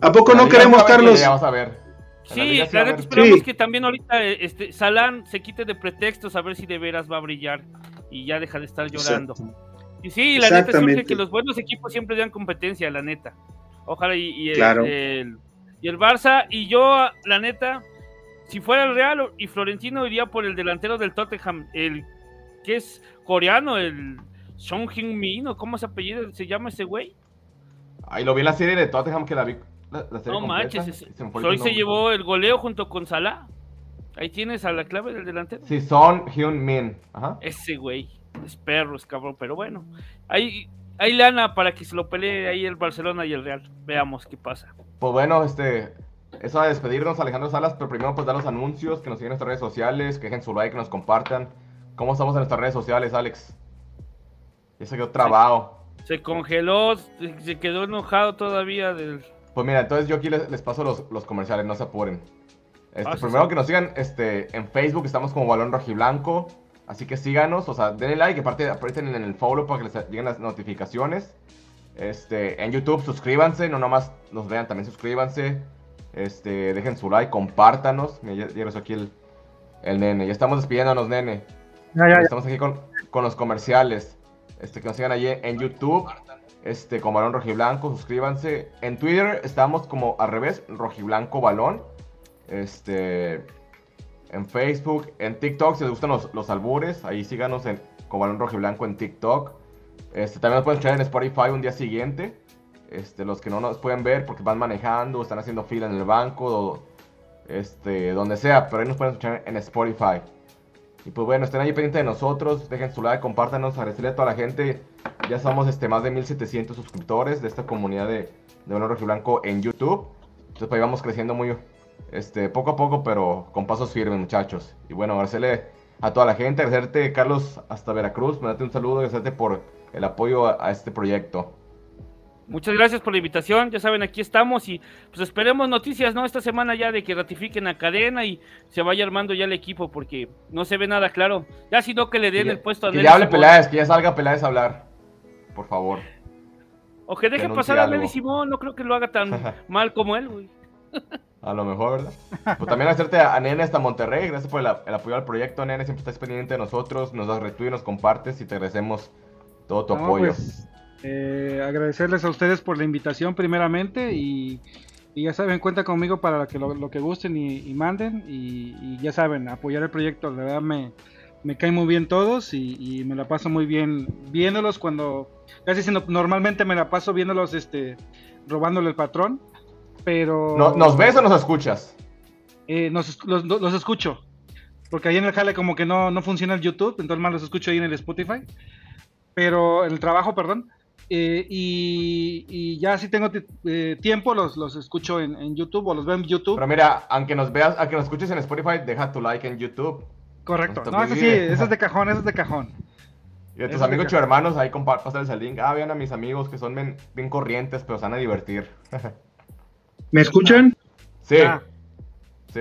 ¿A poco La no queremos, Carlos? A ver. Sí, la neta esperamos Sí. que también ahorita este, Salán se quite de pretextos a ver si de veras va a brillar y ya deja de estar llorando. Exacto. Y sí, la neta surge que los buenos equipos siempre dan competencia, la neta. Ojalá y, y el, Claro. el- y el Barça, y yo, la neta, si fuera el Real y Florentino iría por el delantero del Tottenham, el que es coreano, el Song Min o cómo se apellido, se llama ese güey. Ahí lo vi en la serie de Tottenham que la vi. La, la serie No completa, manches, se me hoy se llevó el goleo junto con Salah. Ahí tienes a la clave del delantero. Sí, Son Hyun Min. Ajá. Ese güey, es perro, es cabrón, pero bueno. Hay, hay lana para que se lo pelee ahí el Barcelona y el Real. Veamos qué pasa. Pues bueno, este. Eso a despedirnos, Alejandro Salas, pero primero pues dar los anuncios, que nos sigan en nuestras redes sociales, que dejen su like, que nos compartan. ¿Cómo estamos en nuestras redes sociales, Alex? Ya se quedó trabado. Se congeló, se quedó enojado todavía del... Pues mira, entonces yo aquí les, les paso los, los comerciales, no se apuren. Este, Ah, primero sí. que nos sigan este, en Facebook, estamos como Balón Rojiblanco. Así que síganos, o sea, denle like, aparte aprieten en el follow para que les lleguen las notificaciones. Este, en YouTube, suscríbanse, no nomás nos vean, también suscríbanse. Este, dejen su like, compártanos. Mira, ya, ya aquí el, el nene. Ya estamos despidiéndonos, nene. Ya, ya, ya. Estamos aquí con, con los comerciales. Este, que nos sigan allí en YouTube. Este, como Balón Rojiblanco, suscríbanse. En Twitter estamos como al revés, Rojiblanco Balón. Este, en Facebook, en TikTok, si les gustan los, los albures, ahí síganos en, con Balón Rojo y Blanco en TikTok. Este, también nos pueden escuchar en Spotify un día siguiente. Este, los que no nos pueden ver porque van manejando, están haciendo fila en el banco, o, este, donde sea, pero ahí nos pueden escuchar en Spotify. Y pues bueno, estén ahí pendientes de nosotros, dejen su like, compártanos, agradecerle a toda la gente. Ya somos este, más de 1700 suscriptores de esta comunidad de, de y Blanco en YouTube. Entonces pues ahí vamos creciendo muy este, poco a poco, pero con pasos firmes, muchachos. Y bueno, agradecerle a toda la gente, agradecerte, Carlos, hasta Veracruz, mandarte un saludo, agradecerte por el apoyo a este proyecto. Muchas gracias por la invitación, ya saben, aquí estamos y pues esperemos noticias, ¿no? Esta semana ya de que ratifiquen a cadena y se vaya armando ya el equipo porque no se ve nada claro. Ya sino que le den Que el puesto a Que Nelly ya hable Simón. Peláez, que ya salga Peláez a hablar. Por favor. O que deje pasar a. Nelly Simón, no creo que lo haga tan *laughs* mal como él, güey. A lo mejor, ¿verdad? *laughs* Pues también agradecerte a Nene hasta Monterrey. Gracias por el, el apoyo al proyecto, Nene. Siempre estás pendiente de nosotros. Nos das retweet, nos compartes y te agradecemos todo tu No, apoyo. pues, eh, agradecerles a ustedes por la invitación primeramente y, y ya saben, cuenta conmigo para que lo, lo que gusten y, y manden y, y ya saben, apoyar el proyecto, la verdad me, me caen muy bien todos y, me la paso muy bien viéndolos cuando, casi si no- normalmente me la paso viéndolos este, robándole el patrón, pero... No- ¿Nos ves o nos escuchas? Eh, nos- los, los- escucho. Porque ahí en el jale como que no, no funciona el YouTube, entonces más los escucho ahí en el Spotify. Pero el trabajo, perdón. Eh, y, y ya si tengo eh, tiempo, los, los escucho en, en YouTube o los veo en YouTube. Pero mira, aunque nos veas, aunque nos escuches en Spotify, deja tu like en YouTube. Correcto. no eso sí, eso es de cajón, eso es de cajón. *laughs* Y a tus Eso amigos te- chivermanos, ahí pásales el link. Ah, vean a mis amigos que son bien, bien corrientes, pero se van a divertir. *laughs* ¿Me escuchan? sí, Ah. sí.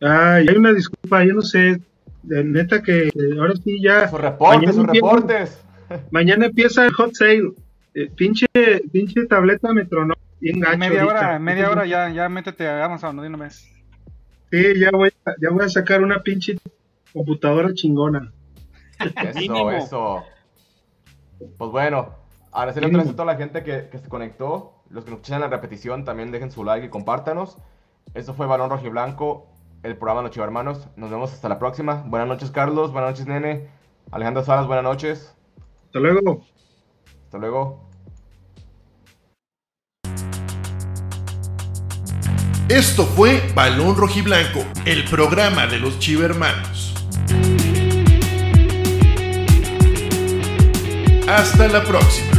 Ay, hay una disculpa, yo no sé. De neta que eh, ahora sí ya. Sus reportes, sus reportes. Mañana empieza el hot sale. Eh, pinche, pinche tableta me tronó bien gacho. En media ahorita. hora, media hora ya, ya métete a Amazon de una vez. Sí, ya voy, a- ya voy a sacar una pinche computadora chingona. Eso, eso. Pues bueno, agradecerle otra vez a toda la gente que, que se conectó. Los que nos escuchan en la repetición también dejen su like y compártanos. Esto fue Balón Rojo y Blanco, el programa Noche Hermanos. Nos vemos hasta la próxima. Buenas noches, Carlos. Buenas noches, Nene. Alejandro Salas, buenas noches. Hasta luego. Hasta luego. Esto fue Balón Rojiblanco, el programa de los Chivermanos. Hasta la próxima.